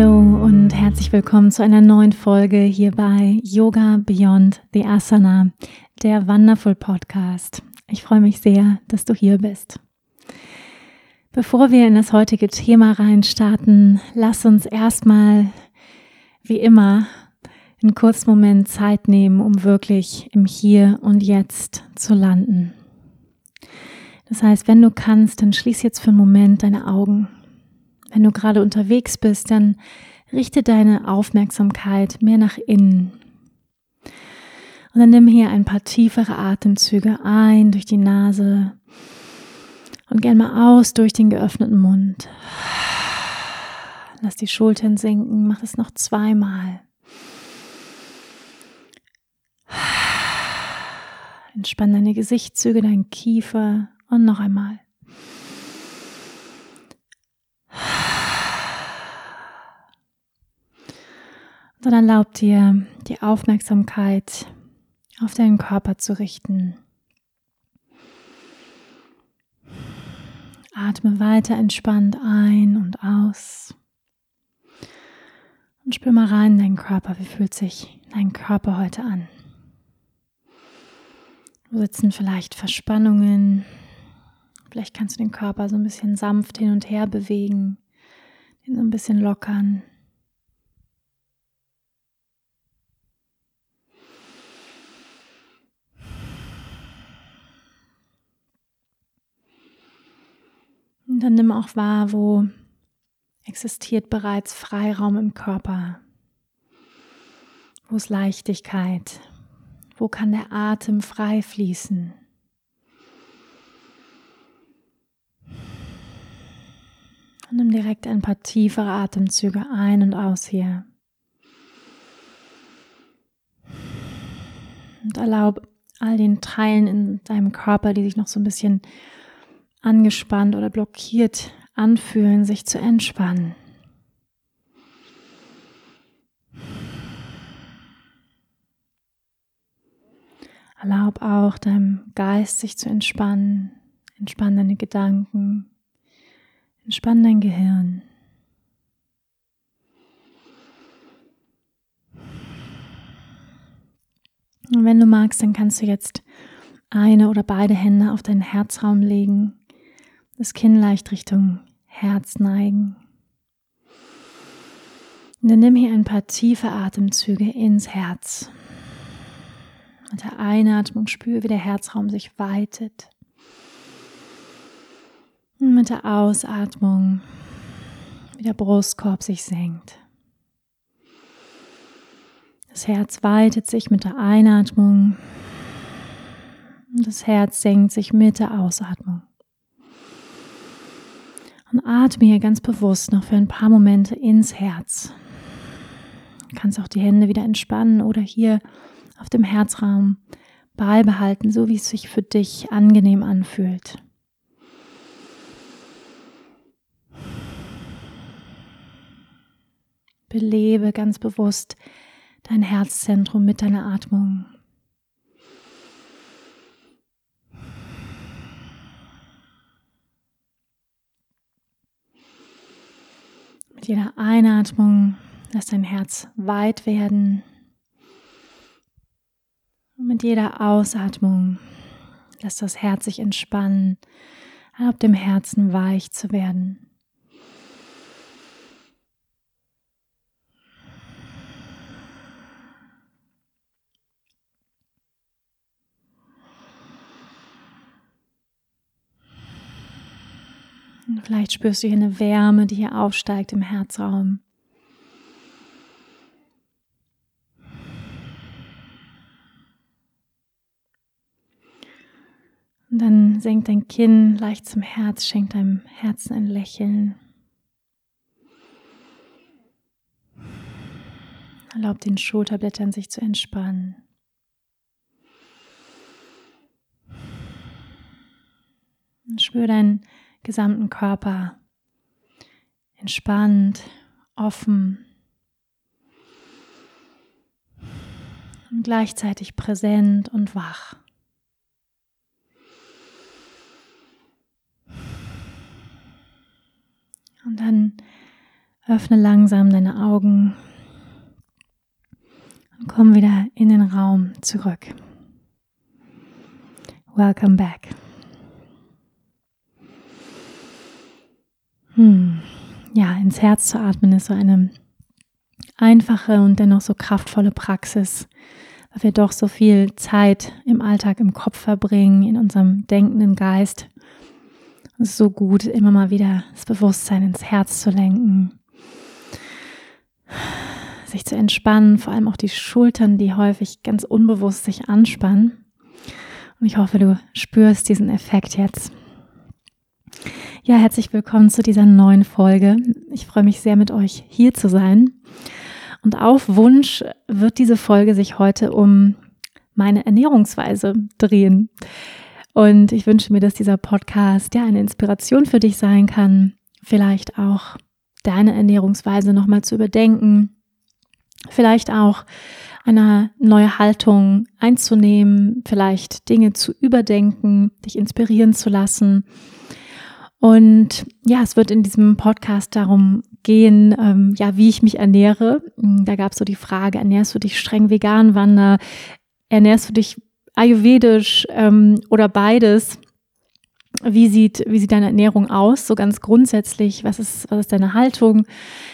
Hallo und herzlich willkommen zu einer neuen Folge hier bei Yoga Beyond the Asana, der Wonderful Podcast. Ich freue mich sehr, dass du hier bist. Bevor wir in das heutige Thema reinstarten, lass uns erstmal, wie immer, einen kurzen Moment Zeit nehmen, um wirklich im Hier und Jetzt zu landen. Das heißt, wenn du kannst, dann schließ jetzt für einen Moment deine Augen wenn du gerade unterwegs bist, dann richte deine Aufmerksamkeit mehr nach innen. Und dann nimm hier ein paar tiefere Atemzüge ein durch die Nase und gern mal aus durch den geöffneten Mund. Lass die Schultern sinken, mach es noch zweimal. Entspann deine Gesichtszüge, deinen Kiefer und noch einmal. Dann erlaub dir, die Aufmerksamkeit auf deinen Körper zu richten. Atme weiter entspannt ein und aus. Und spür mal rein in deinen Körper. Wie fühlt sich dein Körper heute an? Wo sitzen vielleicht Verspannungen? Vielleicht kannst du den Körper so ein bisschen sanft hin und her bewegen, den so ein bisschen lockern. Und dann nimm auch wahr, wo existiert bereits Freiraum im Körper. Wo ist Leichtigkeit? Wo kann der Atem frei fließen? Und nimm direkt ein paar tiefere Atemzüge ein und aus hier. Und erlaub all den Teilen in deinem Körper, die sich noch so ein bisschen angespannt oder blockiert anfühlen, sich zu entspannen. Erlaub auch deinem Geist sich zu entspannen. Entspann deine Gedanken. Entspann dein Gehirn. Und wenn du magst, dann kannst du jetzt eine oder beide Hände auf deinen Herzraum legen das Kinn leicht Richtung Herz neigen. Und dann nimm hier ein paar tiefe Atemzüge ins Herz. Mit der Einatmung spüre, wie der Herzraum sich weitet. Und mit der Ausatmung, wie der Brustkorb sich senkt. Das Herz weitet sich mit der Einatmung und das Herz senkt sich mit der Ausatmung. Und atme hier ganz bewusst noch für ein paar Momente ins Herz. Du kannst auch die Hände wieder entspannen oder hier auf dem Herzraum beibehalten, so wie es sich für dich angenehm anfühlt. Belebe ganz bewusst dein Herzzentrum mit deiner Atmung. Mit jeder Einatmung lass dein Herz weit werden. Und mit jeder Ausatmung lass das Herz sich entspannen, erlaub dem Herzen weich zu werden. Vielleicht spürst du hier eine Wärme, die hier aufsteigt im Herzraum. Und dann senk dein Kinn leicht zum Herz, schenk deinem Herzen ein Lächeln. Erlaub den Schulterblättern sich zu entspannen. Und spür deinen gesamten Körper entspannt, offen und gleichzeitig präsent und wach. Und dann öffne langsam deine Augen und komm wieder in den Raum zurück. Welcome back. Hm. Ja, ins Herz zu atmen ist so eine einfache und dennoch so kraftvolle Praxis, weil wir doch so viel Zeit im Alltag im Kopf verbringen, in unserem denkenden Geist. Es ist so gut, immer mal wieder das Bewusstsein ins Herz zu lenken, sich zu entspannen, vor allem auch die Schultern, die häufig ganz unbewusst sich anspannen. Und ich hoffe, du spürst diesen Effekt jetzt. Ja, herzlich willkommen zu dieser neuen Folge. Ich freue mich sehr, mit euch hier zu sein. Und auf Wunsch wird diese Folge sich heute um meine Ernährungsweise drehen. Und ich wünsche mir, dass dieser Podcast ja eine Inspiration für dich sein kann, vielleicht auch deine Ernährungsweise nochmal zu überdenken, vielleicht auch eine neue Haltung einzunehmen, vielleicht Dinge zu überdenken, dich inspirieren zu lassen. Und ja, es wird in diesem Podcast darum gehen, ähm, ja, wie ich mich ernähre. Da gab es so die Frage, ernährst du dich streng vegan, Wander? Ernährst du dich ayurvedisch ähm, oder beides? Wie sieht, wie sieht deine Ernährung aus? So ganz grundsätzlich, was ist, was ist deine Haltung?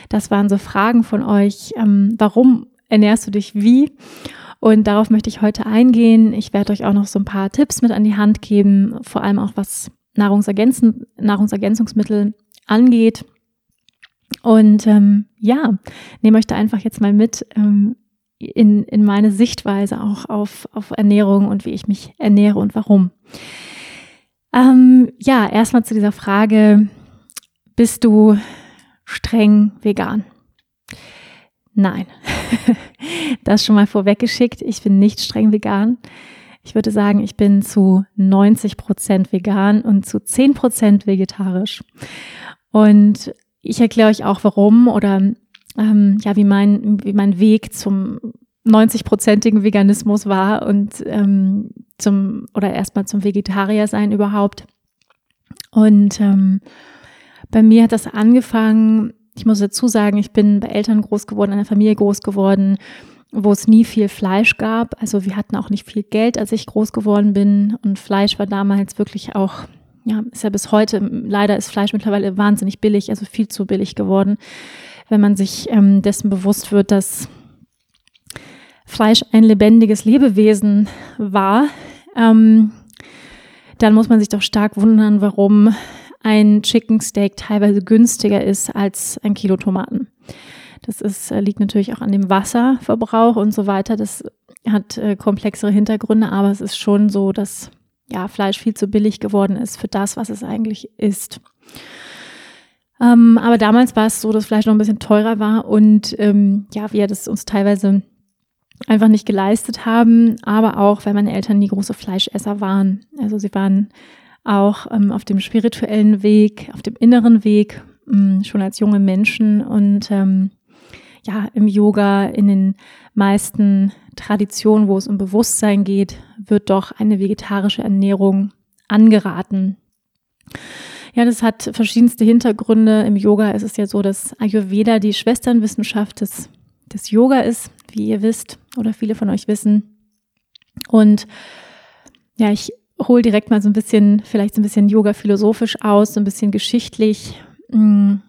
Das waren so Fragen von euch. Ähm, warum ernährst du dich wie? Und darauf möchte ich heute eingehen. Ich werde euch auch noch so ein paar Tipps mit an die Hand geben, vor allem auch was Nahrungsergänzen, Nahrungsergänzungsmittel angeht. Und ähm, ja, nehme euch da einfach jetzt mal mit ähm, in, in meine Sichtweise auch auf, auf Ernährung und wie ich mich ernähre und warum. Ähm, ja, erstmal zu dieser Frage, bist du streng vegan? Nein, das schon mal vorweggeschickt. Ich bin nicht streng vegan. Ich würde sagen, ich bin zu 90 Prozent vegan und zu 10 Prozent vegetarisch. Und ich erkläre euch auch, warum oder ähm, ja, wie mein, wie mein Weg zum 90-prozentigen Veganismus war und ähm, zum oder erstmal zum Vegetarier sein überhaupt. Und ähm, bei mir hat das angefangen, ich muss dazu sagen, ich bin bei Eltern groß geworden, in einer Familie groß geworden, wo es nie viel Fleisch gab. Also wir hatten auch nicht viel Geld, als ich groß geworden bin. Und Fleisch war damals wirklich auch, ja, ist ja bis heute, leider ist Fleisch mittlerweile wahnsinnig billig, also viel zu billig geworden, wenn man sich ähm, dessen bewusst wird, dass Fleisch ein lebendiges Lebewesen war. Ähm, dann muss man sich doch stark wundern, warum ein Chicken Steak teilweise günstiger ist als ein Kilo Tomaten. Das ist, äh, liegt natürlich auch an dem Wasserverbrauch und so weiter. Das hat äh, komplexere Hintergründe, aber es ist schon so, dass ja, Fleisch viel zu billig geworden ist für das, was es eigentlich ist. Ähm, aber damals war es so, dass Fleisch noch ein bisschen teurer war und ähm, ja, wir das uns teilweise einfach nicht geleistet haben, aber auch, weil meine Eltern nie große Fleischesser waren. Also sie waren auch ähm, auf dem spirituellen Weg, auf dem inneren Weg, ähm, schon als junge Menschen und ähm, ja, im Yoga, in den meisten Traditionen, wo es um Bewusstsein geht, wird doch eine vegetarische Ernährung angeraten. Ja, das hat verschiedenste Hintergründe. Im Yoga ist es ja so, dass Ayurveda die Schwesternwissenschaft des, des Yoga ist, wie ihr wisst oder viele von euch wissen. Und ja, ich hole direkt mal so ein bisschen, vielleicht so ein bisschen Yoga philosophisch aus, so ein bisschen geschichtlich. Hm,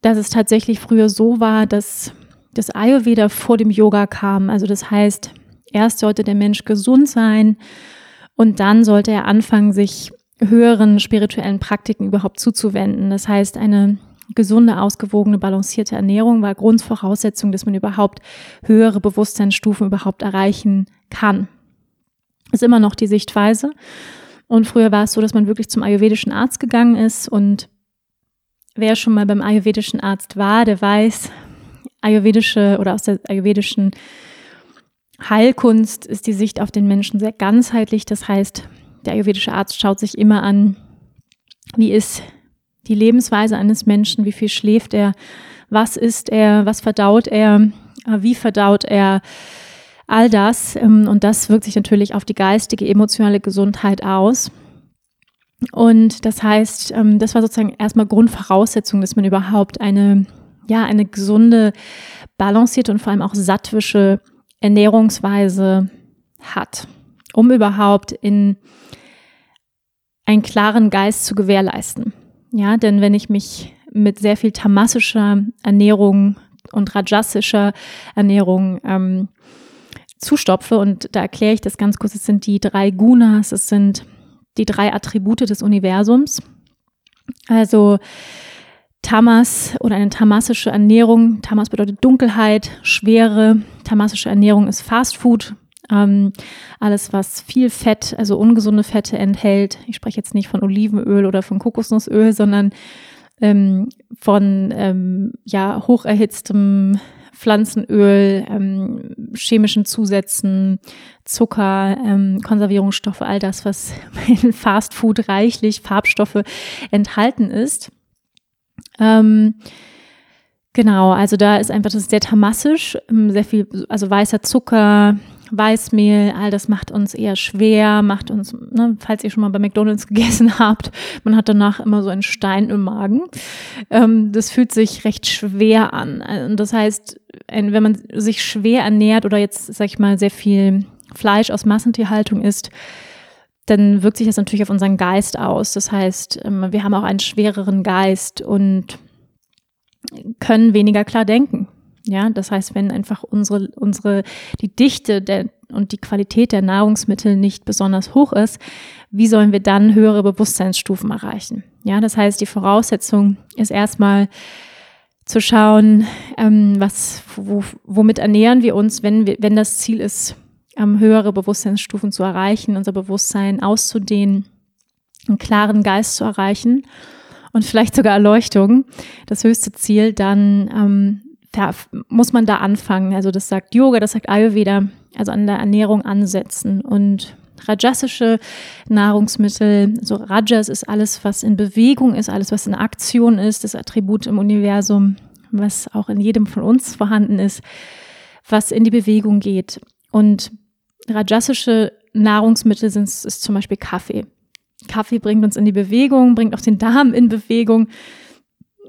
dass es tatsächlich früher so war, dass das Ayurveda vor dem Yoga kam. Also das heißt, erst sollte der Mensch gesund sein und dann sollte er anfangen, sich höheren spirituellen Praktiken überhaupt zuzuwenden. Das heißt, eine gesunde, ausgewogene, balancierte Ernährung war Grundvoraussetzung, dass man überhaupt höhere Bewusstseinsstufen überhaupt erreichen kann. Ist immer noch die Sichtweise. Und früher war es so, dass man wirklich zum ayurvedischen Arzt gegangen ist und wer schon mal beim ayurvedischen Arzt war, der weiß, ayurvedische oder aus der ayurvedischen Heilkunst ist die Sicht auf den Menschen sehr ganzheitlich. Das heißt, der ayurvedische Arzt schaut sich immer an, wie ist die Lebensweise eines Menschen, wie viel schläft er, was isst er, was verdaut er, wie verdaut er, all das. Ähm, und das wirkt sich natürlich auf die geistige, emotionale Gesundheit aus. Und das heißt, ähm, das war sozusagen erstmal Grundvoraussetzung, dass man überhaupt eine, ja, eine gesunde, balancierte und vor allem auch sattwische Ernährungsweise hat, um überhaupt in einen klaren Geist zu gewährleisten. Ja, denn wenn ich mich mit sehr viel tamassischer Ernährung und rajasischer Ernährung ähm, zustopfe, und da erkläre ich das ganz kurz, es sind die drei Gunas, es sind die drei Attribute des Universums. Also Tamas oder eine tamasische Ernährung. Tamas bedeutet Dunkelheit, Schwere. Tamasische Ernährung ist Fast Food. Ähm, alles, was viel Fett, also ungesunde Fette enthält. Ich spreche jetzt nicht von Olivenöl oder von Kokosnussöl, sondern ähm, von ähm, ja, hocherhitztem Pflanzenöl, ähm, chemischen Zusätzen, Zucker, ähm, Konservierungsstoffe, all das, was in Fast Food reichlich Farbstoffe enthalten ist. Ähm, genau, also da ist einfach das ist sehr tamassisch, ähm, sehr viel, also weißer Zucker, Weißmehl, all das macht uns eher schwer, macht uns, ne, falls ihr schon mal bei McDonalds gegessen habt, man hat danach immer so einen Stein im Magen. Ähm, das fühlt sich recht schwer an. Und das heißt, wenn man sich schwer ernährt oder jetzt, sag ich mal, sehr viel Fleisch aus Massentierhaltung isst, dann wirkt sich das natürlich auf unseren Geist aus. Das heißt, ähm, wir haben auch einen schwereren Geist und können weniger klar denken. Ja, das heißt, wenn einfach unsere, unsere, die Dichte der, und die Qualität der Nahrungsmittel nicht besonders hoch ist, wie sollen wir dann höhere Bewusstseinsstufen erreichen? Ja, das heißt, die Voraussetzung ist erstmal zu schauen, ähm, was, wo, womit ernähren wir uns, wenn wir, wenn das Ziel ist, ähm, höhere Bewusstseinsstufen zu erreichen, unser Bewusstsein auszudehnen, einen klaren Geist zu erreichen und vielleicht sogar Erleuchtung, das höchste Ziel, dann ähm, muss man da anfangen. Also das sagt Yoga, das sagt Ayurveda, also an der Ernährung ansetzen und rajasische Nahrungsmittel, so Rajas ist alles, was in Bewegung ist, alles, was in Aktion ist, das Attribut im Universum, was auch in jedem von uns vorhanden ist, was in die Bewegung geht. Und rajasische Nahrungsmittel sind ist zum Beispiel Kaffee. Kaffee bringt uns in die Bewegung, bringt auch den Darm in Bewegung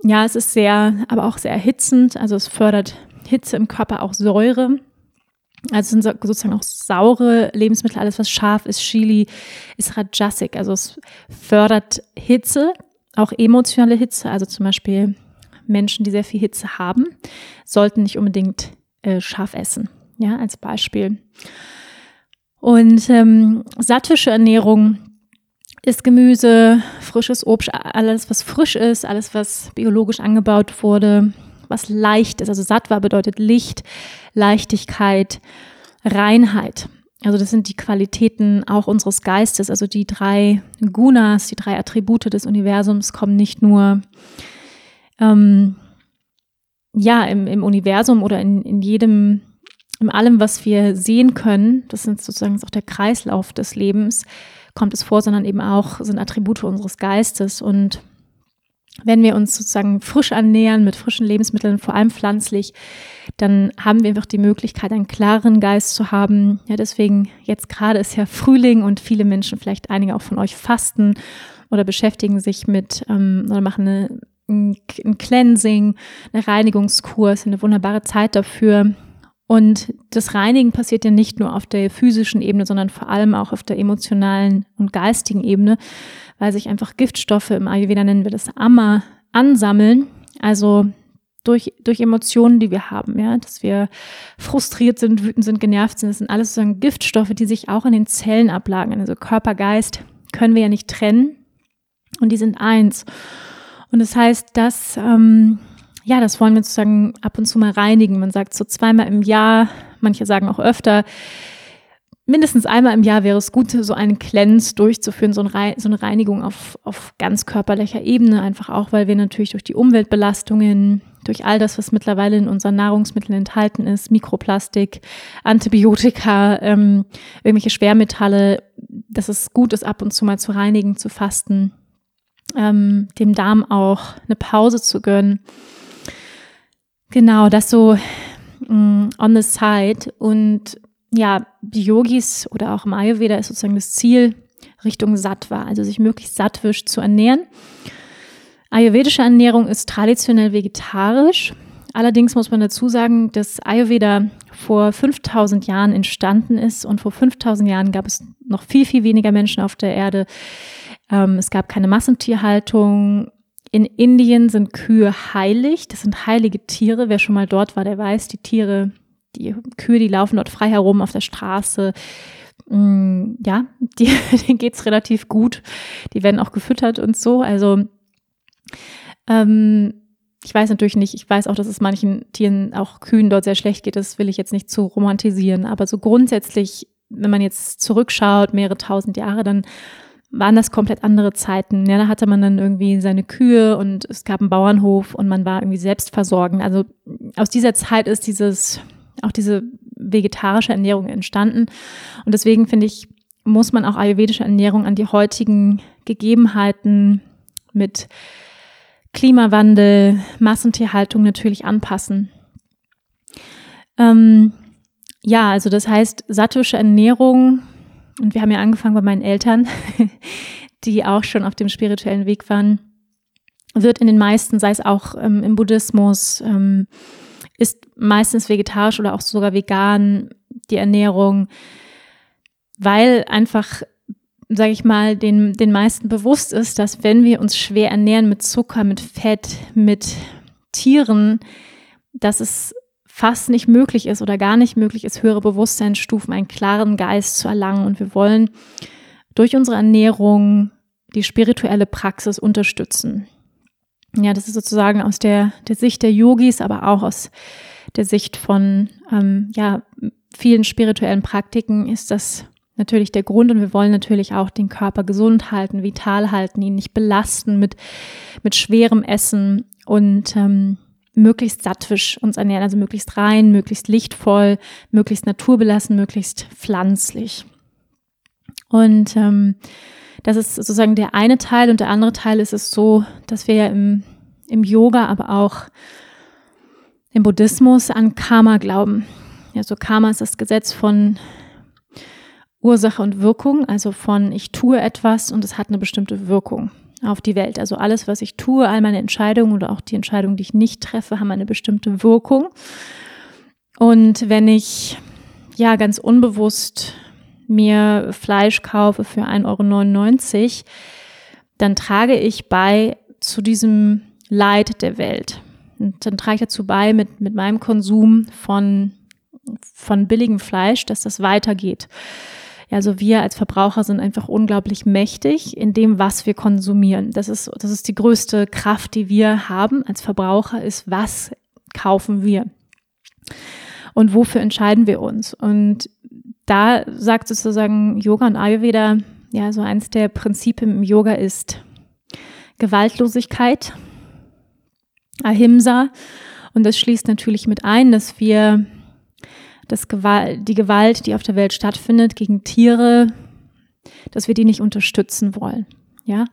ja, es ist sehr, aber auch sehr erhitzend. Also es fördert Hitze im Körper, auch Säure. Also sind sozusagen auch saure Lebensmittel, alles was scharf ist, Chili, ist Rajasic. Also es fördert Hitze, auch emotionale Hitze. Also zum Beispiel Menschen, die sehr viel Hitze haben, sollten nicht unbedingt äh, scharf essen. Ja, als Beispiel. Und ähm, sattwische Ernährung ist Gemüse, frisches Obst, alles, was frisch ist, alles, was biologisch angebaut wurde, was leicht ist. Also Sattva bedeutet Licht, Leichtigkeit, Reinheit. Also das sind die Qualitäten auch unseres Geistes. Also die drei Gunas, die drei Attribute des Universums kommen nicht nur ähm, ja im, im Universum oder in, in jedem, in allem, was wir sehen können. Das sind sozusagen auch der Kreislauf des Lebens kommt es vor, sondern eben auch sind Attribute unseres Geistes. Und wenn wir uns sozusagen frisch annähern mit frischen Lebensmitteln, vor allem pflanzlich, dann haben wir einfach die Möglichkeit, einen klaren Geist zu haben. Ja, deswegen jetzt gerade ist ja Frühling und viele Menschen, vielleicht einige auch von euch, fasten oder beschäftigen sich mit ähm, oder machen eine, ein, Cleansing, eine Reinigungskur, ist eine wunderbare Zeit dafür, und das Reinigen passiert ja nicht nur auf der physischen Ebene, sondern vor allem auch auf der emotionalen und geistigen Ebene, weil sich einfach Giftstoffe im Ayurveda nennen wir das Amma ansammeln. Also durch, durch Emotionen, die wir haben, ja, dass wir frustriert sind, wütend sind, genervt sind. Das sind alles sozusagen Giftstoffe, die sich auch in den Zellen ablagern. Also Körper, Geist können wir ja nicht trennen und die sind eins. Und das heißt, dass ähm, ja, das wollen wir sozusagen ab und zu mal reinigen. Man sagt so zweimal im Jahr, manche sagen auch öfter, mindestens einmal im Jahr wäre es gut, so einen Cleanse durchzuführen, so, ein so eine Reinigung auf, auf ganz körperlicher Ebene, einfach auch, weil wir natürlich durch die Umweltbelastungen, durch all das, was mittlerweile in unseren Nahrungsmitteln enthalten ist, Mikroplastik, Antibiotika, ähm, irgendwelche Schwermetalle, dass es gut ist, ab und zu mal zu reinigen, zu fasten, ähm, dem Darm auch eine Pause zu gönnen. Genau, das so mh, mm, on the side und ja, die Yogis oder auch im Ayurveda ist sozusagen das Ziel, Richtung Sattva, also sich möglichst sattwisch zu ernähren. Ayurvedische Ernährung ist traditionell vegetarisch. Allerdings muss man dazu sagen, dass Ayurveda vor 5000 Jahren entstanden ist und vor 5000 Jahren gab es noch viel, viel weniger Menschen auf der Erde. Ähm, es gab keine Massentierhaltung. In Indien sind Kühe heilig. Das sind heilige Tiere. Wer schon mal dort war, der weiß, die Tiere die Kühe, die laufen dort frei herum auf der Straße. Mm, ja, die, denen geht's relativ gut. Die werden auch gefüttert und so. Also ähm, ich weiß natürlich nicht, ich weiß auch, dass es manchen Tieren, auch Kühen dort sehr schlecht geht. Das will ich jetzt nicht zu romantisieren. Aber so grundsätzlich, wenn man jetzt zurückschaut, mehrere tausend Jahre, dann waren das komplett andere Zeiten. Ja, da hatte man dann irgendwie seine Kühe und es gab einen Bauernhof und man war irgendwie selbstversorgend. Also aus dieser Zeit ist dieses auch diese vegetarische Ernährung entstanden. Und deswegen finde ich, muss man auch ayurvedische Ernährung an die heutigen Gegebenheiten mit Klimawandel, Massentierhaltung natürlich anpassen. Ähm, ja, also das heißt, sattwische Ernährung, und wir haben ja angefangen bei meinen Eltern, die auch schon auf dem spirituellen Weg waren, wird in den meisten, sei es auch ähm, im Buddhismus, ähm, ist meistens vegetarisch oder auch sogar vegan die Ernährung, weil einfach, sage ich mal, den, den meisten bewusst ist, dass wenn wir uns schwer ernähren mit Zucker, mit Fett, mit Tieren, dass es fast nicht möglich ist oder gar nicht möglich ist, höhere Bewusstseinsstufen, einen klaren Geist zu erlangen. Und wir wollen durch unsere Ernährung die spirituelle Praxis unterstützen. Ja, das ist sozusagen aus der, der Sicht der Yogis, aber auch aus der Sicht von ähm, ja, vielen spirituellen Praktiken ist das natürlich der Grund und wir wollen natürlich auch den Körper gesund halten, vital halten, ihn nicht belasten mit, mit schwerem Essen und ähm, möglichst sattwisch uns ernähren, also möglichst rein, möglichst lichtvoll, möglichst naturbelassen, möglichst pflanzlich. Und ähm, das ist sozusagen der eine Teil und der andere Teil ist es so, dass wir ja im, im Yoga, aber auch im Buddhismus an Karma glauben. Also Karma ist das Gesetz von Ursache und Wirkung, also von ich tue etwas und es hat eine bestimmte Wirkung auf die Welt. Also alles, was ich tue, all meine Entscheidungen oder auch die Entscheidungen, die ich nicht treffe, haben eine bestimmte Wirkung. Und wenn ich ja ganz unbewusst mir Fleisch kaufe für 1,99 Euro, dann trage ich bei zu diesem Leid der Welt. Und dann trage ich dazu bei mit, mit meinem Konsum von, von billigem Fleisch, dass das weitergeht. Ja, also wir als Verbraucher sind einfach unglaublich mächtig in dem, was wir konsumieren. Das ist, das ist die größte Kraft, die wir haben als Verbraucher, ist, was kaufen wir? Und wofür entscheiden wir uns? Und da sagt sozusagen Yoga und Ayurveda, ja, so eins der Prinzipien im Yoga ist Gewaltlosigkeit, Ahimsa. Und das schließt natürlich mit ein, dass wir das Gewalt, die Gewalt, die auf der Welt stattfindet gegen Tiere, dass wir die nicht unterstützen wollen. Ja.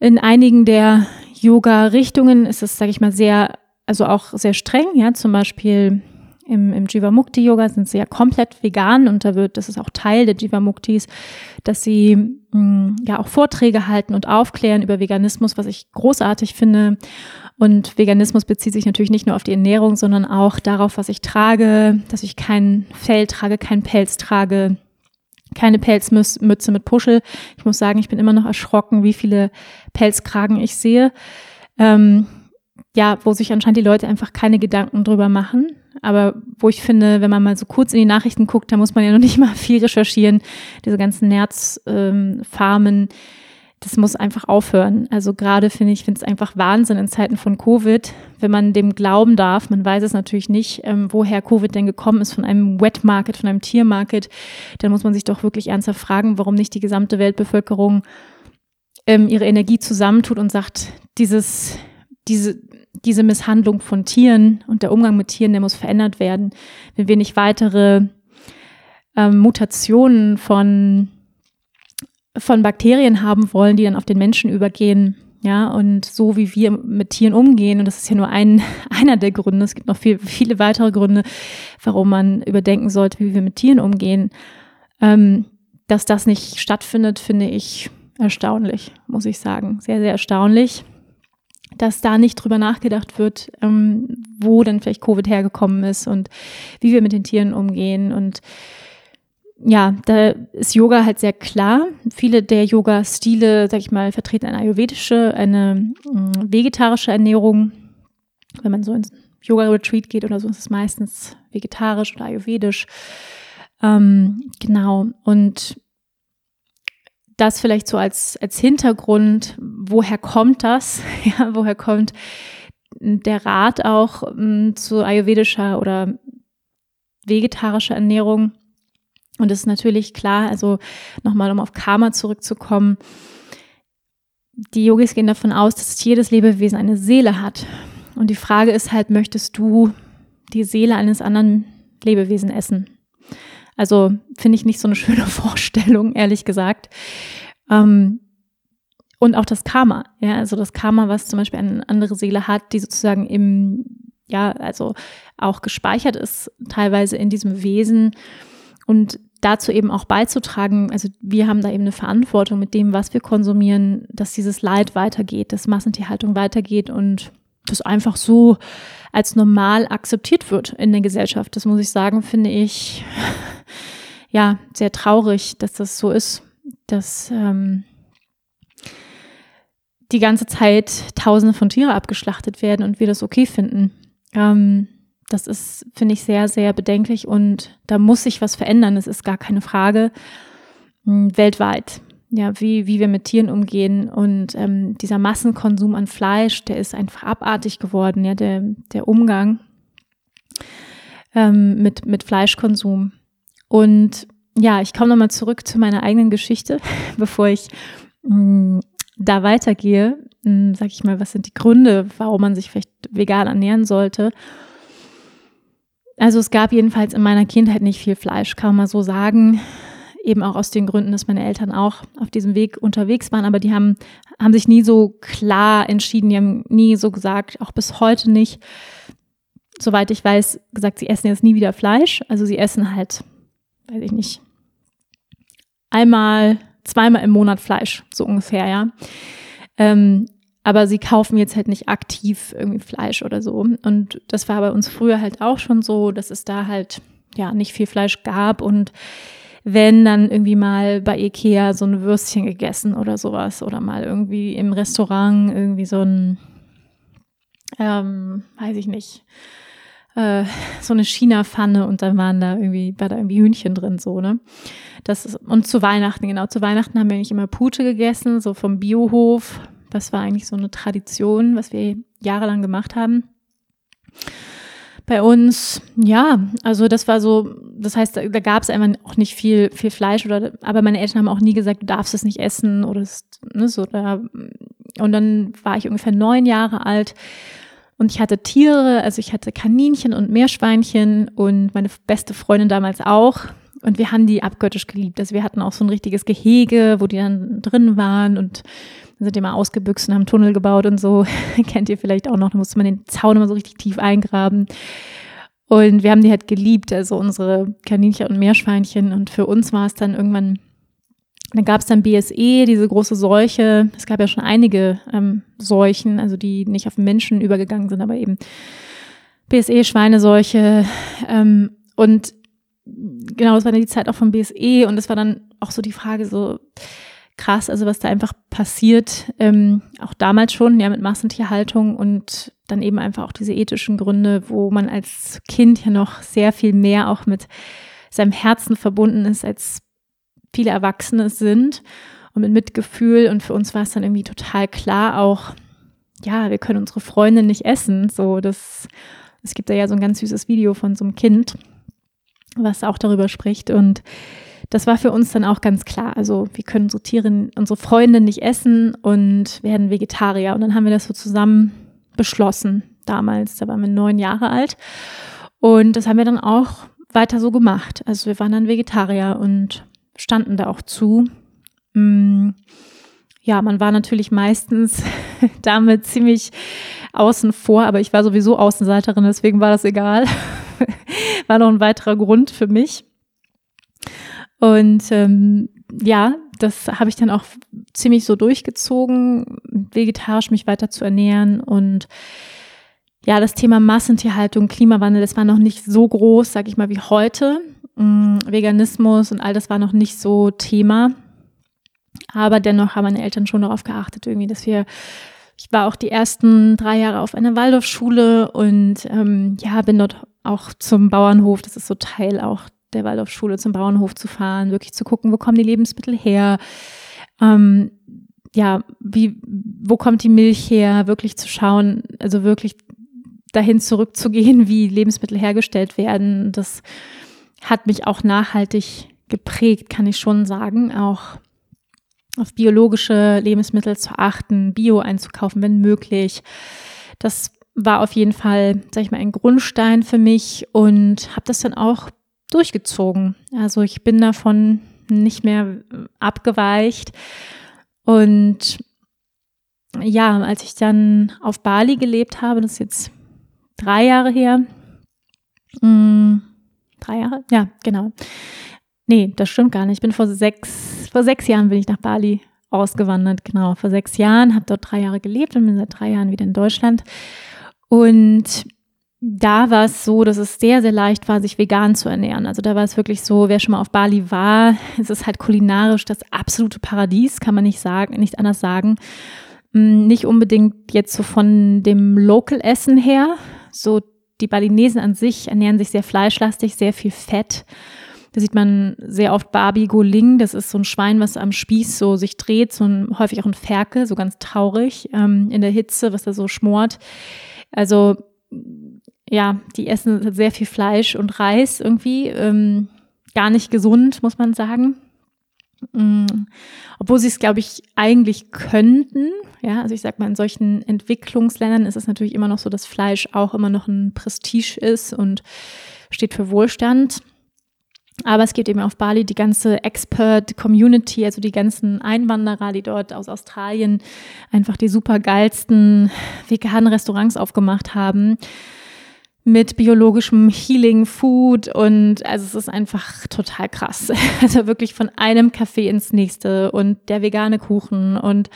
In einigen der Yoga-Richtungen ist es, sage ich mal, sehr, also auch sehr streng. Ja, zum Beispiel im, im Jivamukti Yoga sind sie ja komplett vegan und da wird, das ist auch Teil der Jivamuktis, dass sie mh, mm, ja auch Vorträge halten und aufklären über Veganismus, was ich großartig finde. Und Veganismus bezieht sich natürlich nicht nur auf die Ernährung, sondern auch darauf, was ich trage, dass ich kein Fell trage, keinen Pelz trage, keine Pelzmütze mit Puschel. Ich muss sagen, ich bin immer noch erschrocken, wie viele Pelzkragen ich sehe. Ähm, ja, wo sich anscheinend die Leute einfach keine Gedanken drüber machen. Aber wo ich finde, wenn man mal so kurz in die Nachrichten guckt, da muss man ja noch nicht mal viel recherchieren. Diese ganzen Nerzfarmen, ähm, das muss einfach aufhören. Also gerade finde ich, finde es einfach Wahnsinn in Zeiten von Covid, wenn man dem glauben darf. Man weiß es natürlich nicht, ähm, woher Covid denn gekommen ist, von einem Wet Market, von einem Tiermarket. Dann muss man sich doch wirklich ernsthaft fragen, warum nicht die gesamte Weltbevölkerung ähm, ihre Energie zusammentut und sagt, dieses, diese, diese Misshandlung von Tieren und der Umgang mit Tieren, der muss verändert werden. Wenn wir nicht weitere ähm, Mutationen von von Bakterien haben wollen, die dann auf den Menschen übergehen. Ja, und so wie wir mit Tieren umgehen, und das ist ja nur ein, einer der Gründe, es gibt noch viel, viele weitere Gründe, warum man überdenken sollte, wie wir mit Tieren umgehen. Ähm, dass das nicht stattfindet, finde ich erstaunlich, muss ich sagen. Sehr, sehr erstaunlich, dass da nicht drüber nachgedacht wird, ähm, wo denn vielleicht Covid hergekommen ist und wie wir mit den Tieren umgehen und ja, da ist Yoga halt sehr klar. Viele der Yoga-Stile, sag ich mal, vertreten eine ayurvedische, eine äh, vegetarische Ernährung. Wenn man so ins Yoga-Retreat geht oder so, ist es meistens vegetarisch oder ayurvedisch. Ähm, genau. Und das vielleicht so als, als Hintergrund, woher kommt das? ja, woher kommt der Rat auch ähm, zu ayurvedischer oder vegetarischer Ernährung? Und es ist natürlich klar, also nochmal, um auf Karma zurückzukommen, die Yogis gehen davon aus, dass jedes Lebewesen eine Seele hat. Und die Frage ist halt, möchtest du die Seele eines anderen Lebewesen essen? Also finde ich nicht so eine schöne Vorstellung, ehrlich gesagt. Ähm, und auch das Karma, ja, also das Karma, was zum Beispiel eine andere Seele hat, die sozusagen im, ja, also auch gespeichert ist, teilweise in diesem Wesen. Und dazu eben auch beizutragen, also wir haben da eben eine Verantwortung mit dem, was wir konsumieren, dass dieses Leid weitergeht, dass Massentierhaltung weitergeht und das einfach so als normal akzeptiert wird in der Gesellschaft. Das muss ich sagen, finde ich ja sehr traurig, dass das so ist, dass ähm, die ganze Zeit Tausende von Tiere abgeschlachtet werden und wir das okay finden. Ähm, das ist, finde ich, sehr, sehr bedenklich und da muss sich was verändern. Das ist gar keine Frage. Hm, weltweit. Ja, wie, wie wir mit Tieren umgehen und ähm, dieser Massenkonsum an Fleisch, der ist einfach abartig geworden, ja, der, der Umgang ähm, mit, mit Fleischkonsum. Und ja, ich komme nochmal zurück zu meiner eigenen Geschichte, bevor ich mh, hm, da weitergehe. Hm, sag ich mal, was sind die Gründe, warum man sich vielleicht vegan ernähren sollte? Also es gab jedenfalls in meiner Kindheit nicht viel Fleisch, kann man so sagen. Eben auch aus den Gründen, dass meine Eltern auch auf diesem Weg unterwegs waren, aber die haben, haben sich nie so klar entschieden, die haben nie so gesagt, auch bis heute nicht, soweit ich weiß, gesagt, sie essen jetzt nie wieder Fleisch. Also sie essen halt, weiß ich nicht, einmal, zweimal im Monat Fleisch, so ungefähr, ja. Ähm, aber sie kaufen jetzt halt nicht aktiv irgendwie Fleisch oder so. Und das war bei uns früher halt auch schon so, dass es da halt ja nicht viel Fleisch gab und wenn dann irgendwie mal bei Ikea so ein Würstchen gegessen oder sowas oder mal irgendwie im Restaurant irgendwie so ein, ähm, weiß ich nicht, äh, so eine China-Pfanne und dann waren da irgendwie, war da irgendwie Hühnchen drin, so, ne? Das ist, und zu Weihnachten, genau, zu Weihnachten haben wir eigentlich immer Pute gegessen, so vom Biohof, das war eigentlich so eine Tradition, was wir jahrelang gemacht haben. Bei uns, ja, also das war so, das heißt, da, da gab es einfach auch nicht viel, viel Fleisch oder, aber meine Eltern haben auch nie gesagt, du darfst es nicht essen oder ne, so da. Und dann war ich ungefähr neun Jahre alt und ich hatte Tiere, also ich hatte Kaninchen und Meerschweinchen und meine beste Freundin damals auch. Und wir haben die abgöttisch geliebt. Also wir hatten auch so ein richtiges Gehege, wo die dann drin waren und sind mal ausgebüxt und haben Tunnel gebaut und so. Kennt ihr vielleicht auch noch. Da musste man den Zaun immer so richtig tief eingraben. Und wir haben die halt geliebt, also unsere Kaninchen und Meerschweinchen. Und für uns war es dann irgendwann, dann gab es dann BSE, diese große Seuche. Es gab ja schon einige ähm, Seuchen, also die nicht auf Menschen übergegangen sind, aber eben BSE, Schweineseuche. Ähm, und genau, das war dann die Zeit auch von BSE und es war dann auch so die Frage so krass, also was da einfach passiert, ähm, auch damals schon, ja, mit Massentierhaltung und dann eben einfach auch diese ethischen Gründe, wo man als Kind ja noch sehr viel mehr auch mit seinem Herzen verbunden ist, als viele Erwachsene sind. Und mit Mitgefühl. Und für uns war es dann irgendwie total klar auch, ja, wir können unsere Freundin nicht essen. So, das, es gibt da ja so ein ganz süßes Video von so einem Kind, was auch darüber spricht. Und das war für uns dann auch ganz klar. Also wir können unsere Tiere, unsere Freunde nicht essen und werden Vegetarier. Und dann haben wir das so zusammen beschlossen damals. Da waren wir neun Jahre alt. Und das haben wir dann auch weiter so gemacht. Also wir waren dann Vegetarier und standen da auch zu. Mm, ja, man war natürlich meistens damit ziemlich außen vor, aber ich war sowieso Außenseiterin, deswegen war das egal. war noch ein weiterer Grund für mich. Und ähm, ja, das habe ich dann auch ziemlich so durchgezogen, vegetarisch mich weiter zu ernähren und ja, das Thema Massentierhaltung, Klimawandel, das war noch nicht so groß, sag ich mal, wie heute. Mm, Veganismus und all das war noch nicht so Thema. Aber dennoch haben meine Eltern schon darauf geachtet, irgendwie, dass wir, ich war auch die ersten drei Jahre auf einer Waldorfschule und ähm, ja, bin dort auch zum Bauernhof, das ist so Teil auch der Waldorfschule, zum Bauernhof zu fahren, wirklich zu gucken, wo kommen die Lebensmittel her. Ähm, ja, wie, wo kommt die Milch her, wirklich zu schauen, also wirklich dahin zurückzugehen, wie Lebensmittel hergestellt werden. Das hat mich auch nachhaltig geprägt, kann ich schon sagen. Auch auf biologische Lebensmittel zu achten, Bio einzukaufen, wenn möglich. Das war auf jeden Fall, sag ich mal, ein Grundstein für mich und habe das dann auch durchgezogen. Also ich bin davon nicht mehr abgeweicht. Und ja, als ich dann auf Bali gelebt habe, das ist jetzt drei Jahre her. Hm, drei Jahre? Ja, genau. Nee, das stimmt gar nicht. Ich bin vor sechs, vor sechs Jahren bin ich nach Bali ausgewandert, genau. Vor sechs Jahren, habe dort drei Jahre gelebt und bin seit drei Jahren wieder in Deutschland. Und da war es so, dass es sehr, sehr leicht war, sich vegan zu ernähren. Also da war es wirklich so, wer schon mal auf Bali war, es ist halt kulinarisch das absolute Paradies, kann man nicht sagen, nicht anders sagen. Hm, nicht unbedingt jetzt so von dem Local-Essen her, so die Balinesen an sich ernähren sich sehr fleischlastig, sehr viel Fett. Da sieht man sehr oft Barbie Goling, das ist so ein Schwein, was am Spieß so sich dreht, so ein, häufig auch ein Ferkel, so ganz traurig ähm, in der Hitze, was da so schmort. Also ja, die essen sehr viel Fleisch und Reis irgendwie, ähm, gar nicht gesund, muss man sagen. Mm, obwohl sie es, glaube ich, eigentlich könnten. Ja, also ich sag mal, in solchen Entwicklungsländern ist es natürlich immer noch so, dass Fleisch auch immer noch ein Prestige ist und steht für Wohlstand. Aber es gibt eben auf Bali die ganze Expert-Community, also die ganzen Einwanderer, die dort aus Australien einfach die super geilsten veganen Restaurants aufgemacht haben mit biologischem Healing Food und also es ist einfach total krass. Also wirklich von einem Café ins nächste und der vegane Kuchen und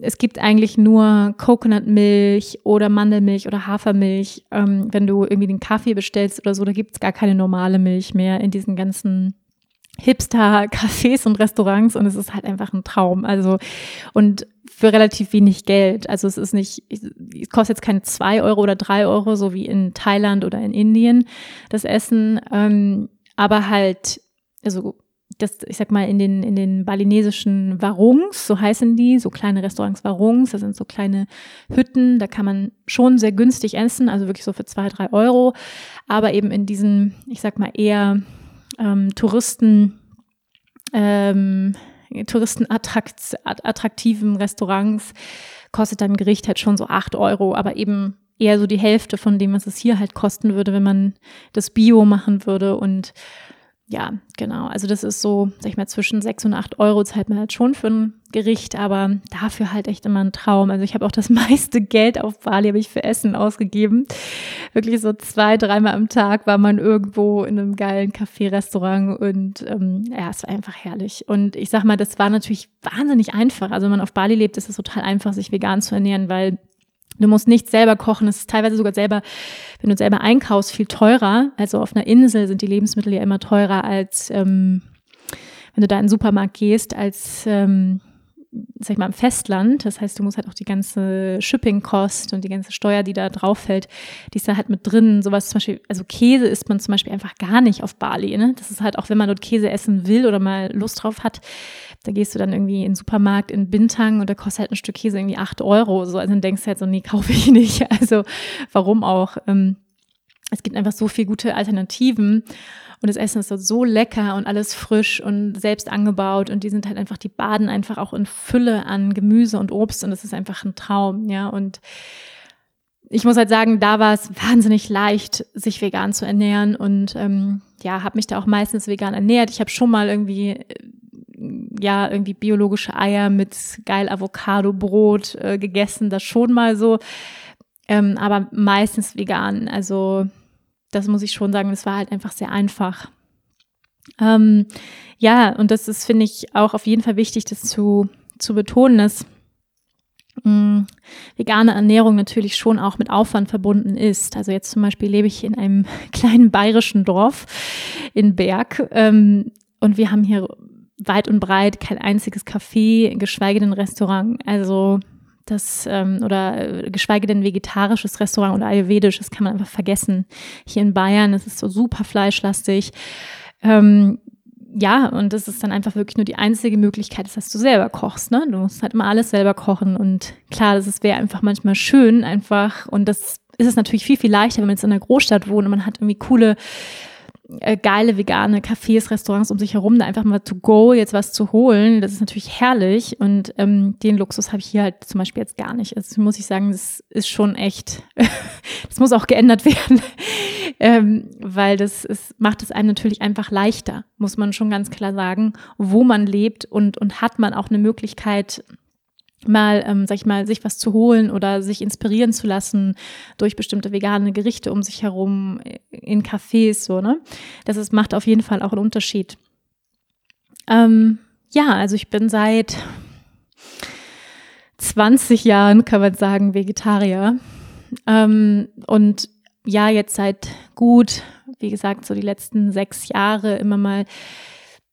es gibt eigentlich nur Coconut-Milch oder Mandelmilch oder Hafermilch. Ähm, wenn du irgendwie den Kaffee bestellst oder so, da gibt es gar keine normale Milch mehr in diesen ganzen Hipster-Cafés und Restaurants und es ist halt einfach ein Traum. Also, und für relativ wenig Geld. Also es ist nicht, es kostet jetzt keine zwei Euro oder drei Euro, so wie in Thailand oder in Indien, das Essen. Ähm, aber halt, also das, ich sag mal, in den, in den balinesischen Warungs, so heißen die, so kleine Restaurants Warungs, das sind so kleine Hütten, da kann man schon sehr günstig essen, also wirklich so für zwei, drei Euro. Aber eben in diesen, ich sag mal, eher ähm, Touristen, ähm, touristenattraktiven Restaurants kostet dann ein Gericht halt schon so acht Euro, aber eben eher so die Hälfte von dem, was es hier halt kosten würde, wenn man das Bio machen würde. Und ja, genau. Also das ist so, sag ich mal, zwischen sechs und acht Euro zahlt man halt schon für ein Gericht, aber dafür halt echt immer ein Traum. Also ich habe auch das meiste Geld auf Bali habe ich für Essen ausgegeben. Wirklich so zwei, dreimal am Tag war man irgendwo in einem geilen Café-Restaurant und ähm, ja, es war einfach herrlich. Und ich sag mal, das war natürlich wahnsinnig einfach. Also wenn man auf Bali lebt, ist es total einfach, sich vegan zu ernähren, weil Du musst nicht selber kochen. Es ist teilweise sogar selber, wenn du selber einkaufst, viel teurer. Also auf einer Insel sind die Lebensmittel ja immer teurer als, ähm, wenn du da in den Supermarkt gehst, als ähm, sag ich mal, im Festland. Das heißt, du musst halt auch die ganze Shipping-Kost und die ganze Steuer, die da drauf fällt, die ist da halt mit drin. Sowas zum Beispiel, also Käse isst man zum Beispiel einfach gar nicht auf Bali. Ne? Das ist halt auch, wenn man dort Käse essen will oder mal Lust drauf hat, da gehst du dann irgendwie in den Supermarkt in Bintang und da kostet halt ein Stück Käse irgendwie acht Euro. So, also dann denkst du halt so, nee, kaufe ich nicht. Also warum auch? Ähm, es gibt einfach so viele gute Alternativen. Und das Essen ist so lecker und alles frisch und selbst angebaut. Und die sind halt einfach, die baden einfach auch in Fülle an Gemüse und Obst. Und das ist einfach ein Traum, ja. Und ich muss halt sagen, da war es wahnsinnig leicht, sich vegan zu ernähren. Und ähm, ja, habe mich da auch meistens vegan ernährt. Ich habe schon mal irgendwie ja, irgendwie biologische Eier mit geil Avocado-Brot äh, gegessen, das schon mal so. Ähm, aber meistens vegan. Also das muss ich schon sagen, das war halt einfach sehr einfach. Ähm, ja, und das ist, finde ich, auch auf jeden Fall wichtig, das zu, zu betonen, dass mh, mm, vegane Ernährung natürlich schon auch mit Aufwand verbunden ist. Also jetzt zum Beispiel lebe ich in einem kleinen bayerischen Dorf in Berg ähm, und wir haben hier weit und breit kein einziges Café, geschweige denn Restaurant. Also das ähm, oder äh, geschweige denn vegetarisches Restaurant oder ayurvedisch, das kann man einfach vergessen. Hier in Bayern ist es so super fleischlastig. Ähm, ja, und das ist dann einfach wirklich nur die einzige Möglichkeit, dass du selber kochst. Ne? Du musst halt immer alles selber kochen. Und klar, das wäre einfach manchmal schön, einfach. Und das ist es natürlich viel, viel leichter, wenn man jetzt in einer Großstadt wohnt und man hat irgendwie coole äh, geile vegane Cafés, Restaurants um sich herum, da einfach mal to go jetzt was zu holen, das ist natürlich herrlich und ähm, den Luxus habe ich hier halt zum Beispiel jetzt gar nicht. Also muss ich sagen, das ist schon echt, das muss auch geändert werden, ähm, weil das ist, macht es einem natürlich einfach leichter, muss man schon ganz klar sagen, wo man lebt und, und hat man auch eine Möglichkeit, mal, ähm, sag ich mal, sich was zu holen oder sich inspirieren zu lassen durch bestimmte vegane Gerichte um sich herum in Cafés, so, ne? Das ist, macht auf jeden Fall auch einen Unterschied. Ähm, ja, also ich bin seit 20 Jahren, kann man sagen, Vegetarier. Ähm, und ja, jetzt seit gut, wie gesagt, so die letzten sechs Jahre immer mal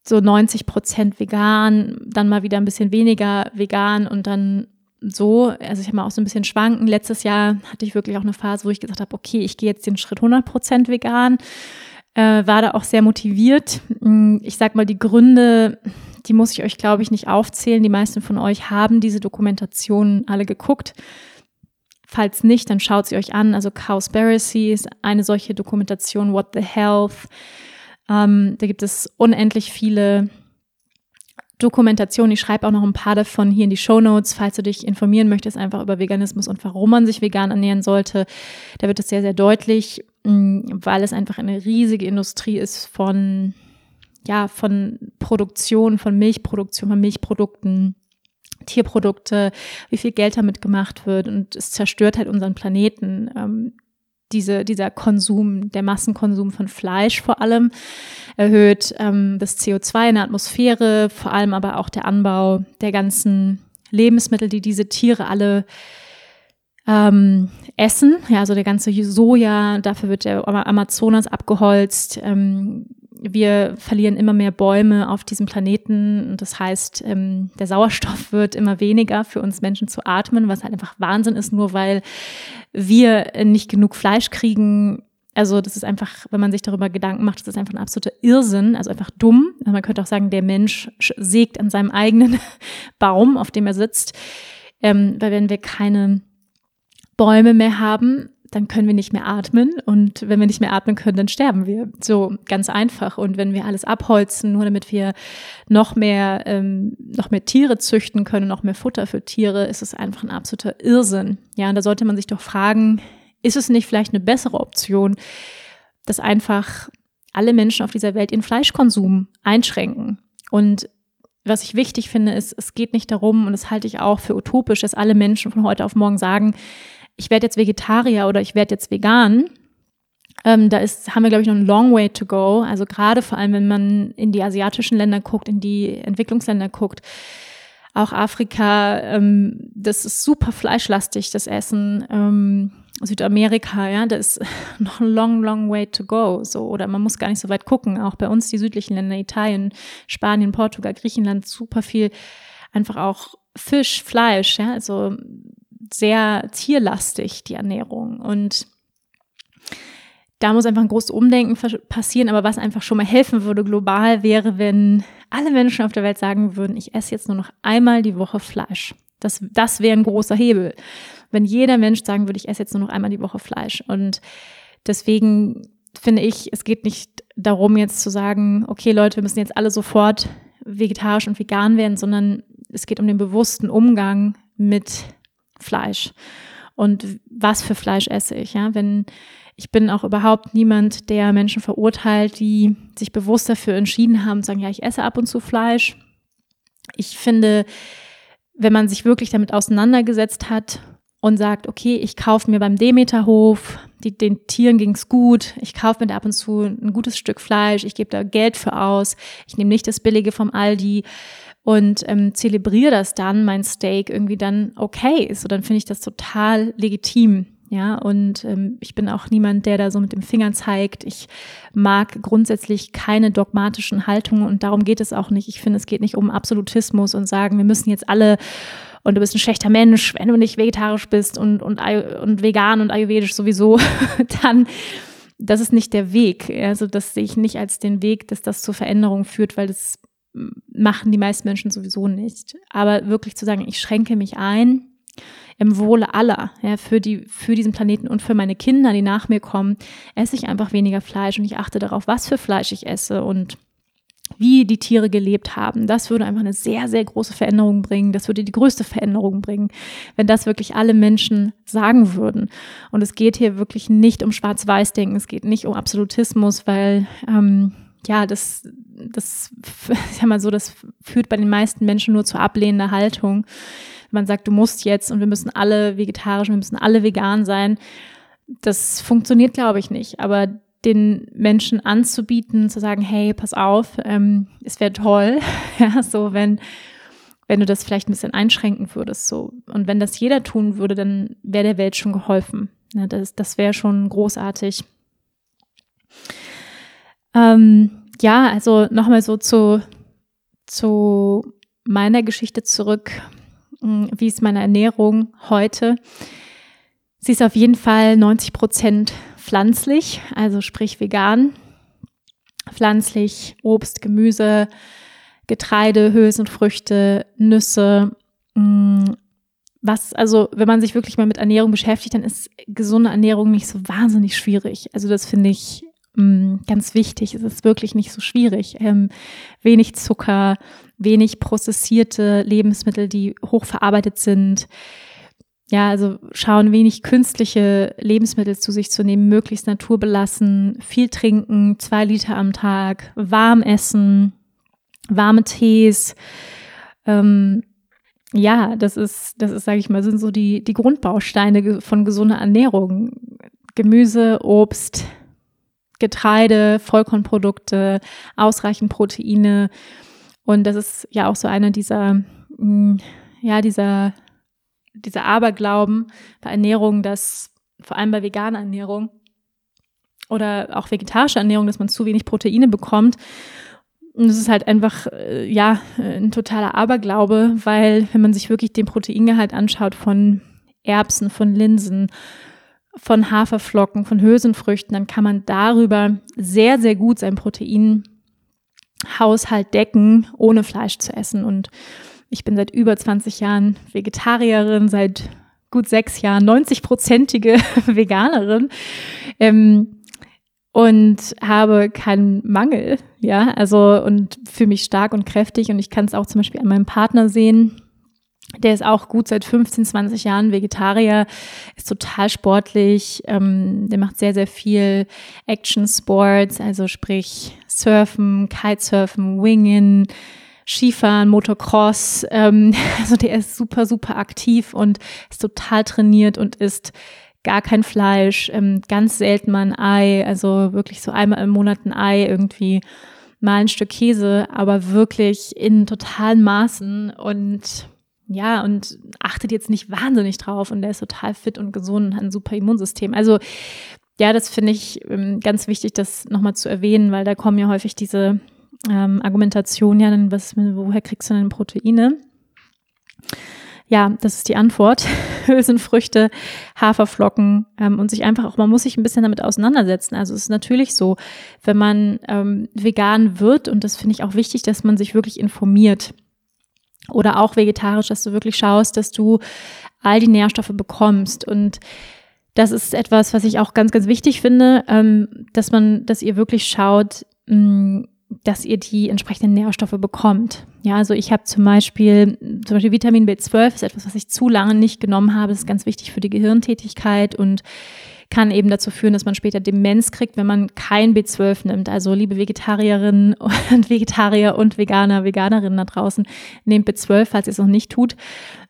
so 90 Prozent vegan, dann mal wieder ein bisschen weniger vegan und dann so, also ich habe mal auch so ein bisschen schwanken. Letztes Jahr hatte ich wirklich auch eine Phase, wo ich gesagt habe, okay, ich gehe jetzt den Schritt 100 Prozent vegan. Äh, war da auch sehr motiviert. Hm, ich sag mal, die Gründe, die muss ich euch, glaube ich, nicht aufzählen. Die meisten von euch haben diese Dokumentation alle geguckt. Falls nicht, dann schaut sie euch an. Also Cowspiracy ist eine solche Dokumentation, What the Health. Ähm, da gibt es unendlich viele Dokumentationen. Ich schreibe auch noch ein paar davon hier in die Show Notes, falls du dich informieren möchtest, einfach über Veganismus und warum man sich vegan ernähren sollte. Da wird es sehr, sehr deutlich, mm, weil es einfach eine riesige Industrie ist von, ja, von Produktion, von Milchproduktion, von Milchprodukten. Tierprodukte, wie viel Geld damit gemacht wird und es zerstört halt unseren Planeten. Ähm, diese, dieser Konsum, der Massenkonsum von Fleisch vor allem erhöht ähm, das CO2 in der Atmosphäre, vor allem aber auch der Anbau der ganzen Lebensmittel, die diese Tiere alle ähm, essen. Ja, also der ganze Soja, dafür wird der Amazonas abgeholzt. Ähm, wir verlieren immer mehr Bäume auf diesem Planeten. Das heißt, ähm, der Sauerstoff wird immer weniger für uns Menschen zu atmen, was halt einfach Wahnsinn ist, nur weil wir nicht genug Fleisch kriegen. Also das ist einfach, wenn man sich darüber Gedanken macht, das ist einfach ein absoluter Irrsinn, also einfach dumm. Man könnte auch sagen, der Mensch sägt an seinem eigenen Baum, auf dem er sitzt. Ähm, weil wenn wir keine Bäume mehr haben, dann können wir nicht mehr atmen. Und wenn wir nicht mehr atmen können, dann sterben wir. So ganz einfach. Und wenn wir alles abholzen, nur damit wir noch mehr, ähm, noch mehr Tiere züchten können, noch mehr Futter für Tiere, ist es einfach ein absoluter Irrsinn. Ja, und da sollte man sich doch fragen, ist es nicht vielleicht eine bessere Option, dass einfach alle Menschen auf dieser Welt ihren Fleischkonsum einschränken? Und was ich wichtig finde, ist, es geht nicht darum, und das halte ich auch für utopisch, dass alle Menschen von heute auf morgen sagen, ich werde jetzt Vegetarier oder ich werde jetzt vegan. Ähm, da ist, haben wir, glaube ich, noch einen long way to go. Also gerade vor allem, wenn man in die asiatischen Länder guckt, in die Entwicklungsländer guckt, auch Afrika, ähm, das ist super fleischlastig, das Essen. Ähm, Südamerika, ja, da ist noch ein long, long way to go. So, oder man muss gar nicht so weit gucken. Auch bei uns die südlichen Länder, Italien, Spanien, Portugal, Griechenland, super viel einfach auch Fisch, Fleisch, ja, also sehr tierlastig die Ernährung und da muss einfach ein großes Umdenken passieren, aber was einfach schon mal helfen würde global wäre, wenn alle Menschen auf der Welt sagen würden, ich esse jetzt nur noch einmal die Woche Fleisch. Das, das wäre ein großer Hebel. Wenn jeder Mensch sagen würde, ich esse jetzt nur noch einmal die Woche Fleisch. Und deswegen finde ich, es geht nicht darum, jetzt zu sagen, okay, Leute, wir müssen jetzt alle sofort vegetarisch und vegan werden, sondern es geht um den bewussten Umgang mit Fleisch. Und was für Fleisch esse ich, ja? Wenn ich bin auch überhaupt niemand, der Menschen verurteilt, die sich bewusst dafür entschieden haben, zu sagen, ja, ich esse ab und zu Fleisch. Ich finde, wenn man sich wirklich damit auseinandergesetzt hat und sagt, okay, ich kaufe mir beim Demeterhof, die, den Tieren ging's gut, ich kaufe mir ab und zu ein gutes Stück Fleisch, ich gebe da Geld für aus, ich nehme nicht das Billige vom Aldi und ähm, zelebriere das dann, mein Steak irgendwie dann okay ist. So, dann finde ich das total legitim. Ja, und ähm, ich bin auch niemand, der da so mit dem Finger zeigt. Ich mag grundsätzlich keine dogmatischen Haltungen und darum geht es auch nicht. Ich finde, es geht nicht um Absolutismus und sagen, wir müssen jetzt alle und du bist ein schlechter Mensch, wenn du nicht vegetarisch bist und, und, und vegan und ayurvedisch sowieso, dann das ist nicht der Weg. Also das sehe ich nicht als den Weg, dass das zur Veränderung führt, weil das machen die meisten Menschen sowieso nicht. Aber wirklich zu sagen, ich schränke mich ein, im Wohle aller, ja, für, die, für diesen Planeten und für meine Kinder, die nach mir kommen, esse ich einfach weniger Fleisch und ich achte darauf, was für Fleisch ich esse und wie die Tiere gelebt haben. Das würde einfach eine sehr, sehr große Veränderung bringen. Das würde die größte Veränderung bringen, wenn das wirklich alle Menschen sagen würden. Und es geht hier wirklich nicht um Schwarz-Weiß-Denken, es geht nicht um Absolutismus, weil ähm, ja, das, das, ist ja mal so, das führt bei den meisten Menschen nur zur ablehnender Haltung man sagt, du musst jetzt und wir müssen alle vegetarisch, wir müssen alle vegan sein. Das funktioniert, glaube ich, nicht. Aber den Menschen anzubieten, zu sagen, hey, pass auf, ähm, es wäre toll, ja, so wenn, wenn du das vielleicht ein bisschen einschränken würdest, so. Und wenn das jeder tun würde, dann wäre der Welt schon geholfen. Ja, das das wäre schon großartig. Ähm, ja, also nochmal so zu, zu meiner Geschichte zurück. Hm, wie ist meine Ernährung heute? Sie ist auf jeden Fall 90 Prozent pflanzlich, also sprich vegan. Pflanzlich, Obst, Gemüse, Getreide, Hülsenfrüchte, Nüsse. Hm, was, also, wenn man sich wirklich mal mit Ernährung beschäftigt, dann ist gesunde Ernährung nicht so wahnsinnig schwierig. Also, das finde ich ganz wichtig. Es ist wirklich nicht so schwierig. Ähm, wenig Zucker, wenig prozessierte Lebensmittel, die hochverarbeitet sind. Ja, also schauen, wenig künstliche Lebensmittel zu sich zu nehmen, möglichst naturbelassen, viel trinken, zwei Liter am Tag, warm essen, warme Tees. Ähm, ja, das ist, das ist, sage ich mal, sind so die, die Grundbausteine von gesunder Ernährung. Gemüse, Obst, Getreide, Vollkornprodukte, ausreichend Proteine. Und das ist ja auch so einer dieser, mm, ja, dieser, dieser Aberglauben bei Ernährung, dass vor allem bei veganer Ernährung oder auch vegetarischer Ernährung, dass man zu wenig Proteine bekommt. Und das ist halt einfach, äh, ja, ein totaler Aberglaube, weil wenn man sich wirklich den Proteingehalt anschaut von Erbsen, von Linsen, von Haferflocken, von Hülsenfrüchten, dann kann man darüber sehr, sehr gut sein Proteinhaushalt decken, ohne Fleisch zu essen. Und ich bin seit über 20 Jahren Vegetarierin, seit gut sechs Jahren 90-prozentige Veganerin. Ähm, und habe keinen Mangel, ja, also und fühle mich stark und kräftig und ich kann es auch zum Beispiel an meinem Partner sehen, der ist auch gut seit 15, 20 Jahren Vegetarier, ist total sportlich, ähm, der macht sehr, sehr viel Action Sports, also sprich Surfen, Kitesurfen, Wingen, Skifahren, Motocross. Ähm, also der ist super, super aktiv und ist total trainiert und isst gar kein Fleisch, ähm, ganz selten mal ein Ei, also wirklich so einmal im Monat ein Ei irgendwie mal ein Stück Käse, aber wirklich in totalen Maßen und ja, und achtet jetzt nicht wahnsinnig drauf und der ist total fit und gesund und hat ein super Immunsystem. Also ja, das finde ich ähm, ganz wichtig, das nochmal zu erwähnen, weil da kommen ja häufig diese ähm, Argumentationen, ja, dann was, woher kriegst du denn Proteine? Ja, das ist die Antwort. Hülsenfrüchte, Haferflocken ähm, und sich einfach auch, man muss sich ein bisschen damit auseinandersetzen. Also es ist natürlich so, wenn man ähm, vegan wird, und das finde ich auch wichtig, dass man sich wirklich informiert. Oder auch vegetarisch, dass du wirklich schaust, dass du all die Nährstoffe bekommst. Und das ist etwas, was ich auch ganz, ganz wichtig finde, ähm, dass man, dass ihr wirklich schaut, mh, mm, dass ihr die entsprechenden Nährstoffe bekommt. Ja, also ich habe zum Beispiel, zum Beispiel Vitamin B12 ist etwas, was ich zu lange nicht genommen habe. Das ist ganz wichtig für die Gehirntätigkeit und kann eben dazu führen, dass man später Demenz kriegt, wenn man kein B12 nimmt. Also liebe Vegetarierinnen und Vegetarier und Veganer, Veganerinnen da draußen, nehmt B12, falls ihr es noch nicht tut.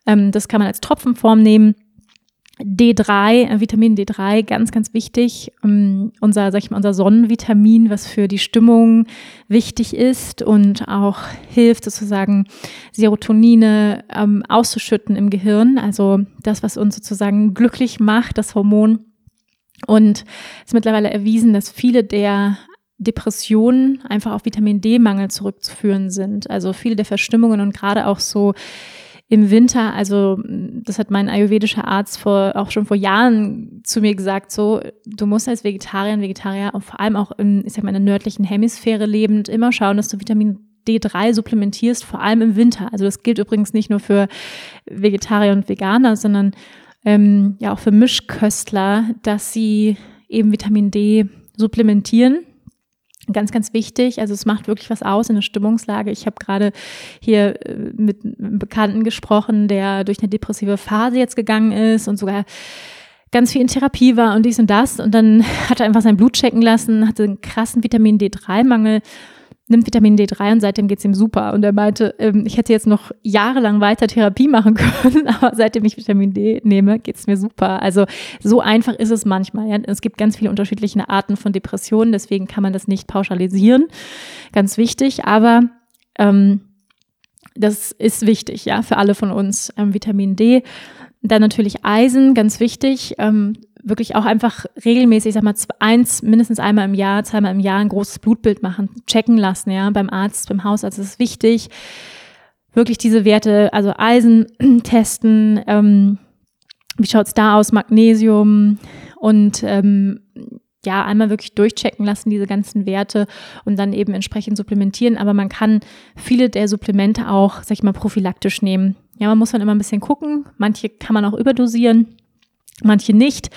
Ähm, das kann man als Tropfenform nehmen. D3, äh, Vitamin D3, ganz, ganz wichtig. Ähm, unser, sag ich mal, unser Sonnenvitamin, was für die Stimmung wichtig ist und auch hilft, sozusagen Serotonine ähm, auszuschütten im Gehirn. Also das, was uns sozusagen glücklich macht, das Hormon. Und es ist mittlerweile erwiesen, dass viele der Depressionen einfach auf Vitamin D-Mangel zurückzuführen sind. Also viele der Verstimmungen und gerade auch so im Winter, also das hat mein ayurvedischer Arzt vor, auch schon vor Jahren zu mir gesagt, so, du musst als Vegetarier, Vegetarier und vor allem auch in, ich sag mal, in der nördlichen Hemisphäre lebend immer schauen, dass du Vitamin D3 supplementierst, vor allem im Winter. Also das gilt übrigens nicht nur für Vegetarier und Veganer, sondern ähm, ja auch für Mischköstler, dass sie eben Vitamin D supplementieren Ganz, ganz wichtig. Also es macht wirklich was aus in der Stimmungslage. Ich habe gerade hier äh, mit einem Bekannten gesprochen, der durch eine depressive Phase jetzt gegangen ist und sogar ganz viel in Therapie war und dies und das. Und dann hat er einfach sein Blut checken lassen, hatte einen krassen Vitamin D3-Mangel nimmt Vitamin D3 und seitdem geht's ihm super. Und er meinte, ähm, ich hätte jetzt noch jahrelang weiter Therapie machen können, aber seitdem ich Vitamin D nehme, geht's mir super. Also so einfach ist es manchmal. Ja? Es gibt ganz viele unterschiedliche Arten von Depressionen, deswegen kann man das nicht pauschalisieren. Ganz wichtig, aber ähm, das ist wichtig, ja, für alle von uns. Ähm, Vitamin D. Dann natürlich Eisen, ganz wichtig. Ähm, wirklich auch einfach regelmäßig, ich sag mal, eins, mindestens einmal im Jahr, zweimal im Jahr ein großes Blutbild machen, checken lassen, ja, beim Arzt, beim Hausarzt. Ist wichtig. Wirklich diese Werte, also Eisen testen, ähm, wie schaut's da aus, Magnesium und ähm, ja, einmal wirklich durchchecken lassen, diese ganzen Werte und dann eben entsprechend supplementieren. Aber man kann viele der Supplemente auch, sag ich mal, prophylaktisch nehmen. Ja, man muss dann immer ein bisschen gucken. Manche kann man auch überdosieren manche nicht.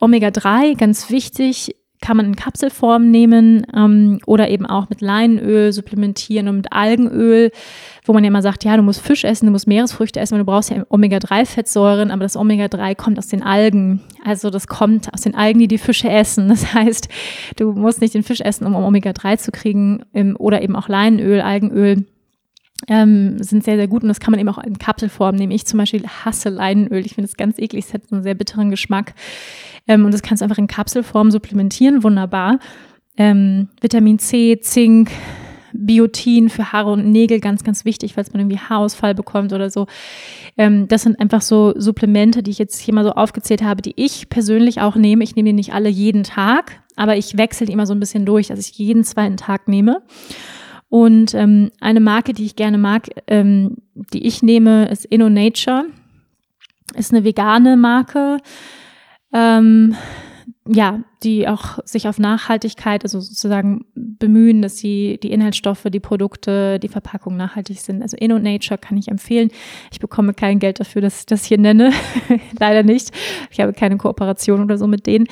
Omega-3, ganz wichtig, kann man in Kapselform nehmen ähm, oder eben auch mit Leinöl supplementieren und mit Algenöl, wo man ja immer sagt, ja, du musst Fisch essen, du musst Meeresfrüchte essen, weil du brauchst ja Omega-3-Fettsäuren, aber das Omega-3 kommt aus den Algen. Also das kommt aus den Algen, die die Fische essen. Das heißt, du musst nicht den Fisch essen, um Omega-3 zu kriegen ähm, oder eben auch Leinöl, Algenöl ähm, sind sehr, sehr gut und das kann man eben auch in Kapselform nehmen. Ich zum Beispiel hasse Leinenöl. Ich finde es ganz eklig. Es hat einen sehr bitteren Geschmack. Ähm, und das kannst du einfach in Kapselform supplementieren. Wunderbar. Ähm, Vitamin C, Zink, Biotin für Haare und Nägel ganz, ganz wichtig, falls man irgendwie Haarausfall bekommt oder so. Ähm, das sind einfach so Supplemente, die ich jetzt hier mal so aufgezählt habe, die ich persönlich auch nehme. Ich nehme die nicht alle jeden Tag, aber ich wechsle die immer so ein bisschen durch, dass ich jeden zweiten Tag nehme. Und ähm, eine Marke, die ich gerne mag, ähm, die ich nehme, ist InnoNature. Ist eine vegane Marke. Ähm, ja, die auch sich auf Nachhaltigkeit, also sozusagen bemühen, dass sie die Inhaltsstoffe, die Produkte, die Verpackung nachhaltig sind. Also InnoNature kann ich empfehlen. Ich bekomme kein Geld dafür, dass ich das hier nenne. Leider nicht. Ich habe keine Kooperation oder so mit denen.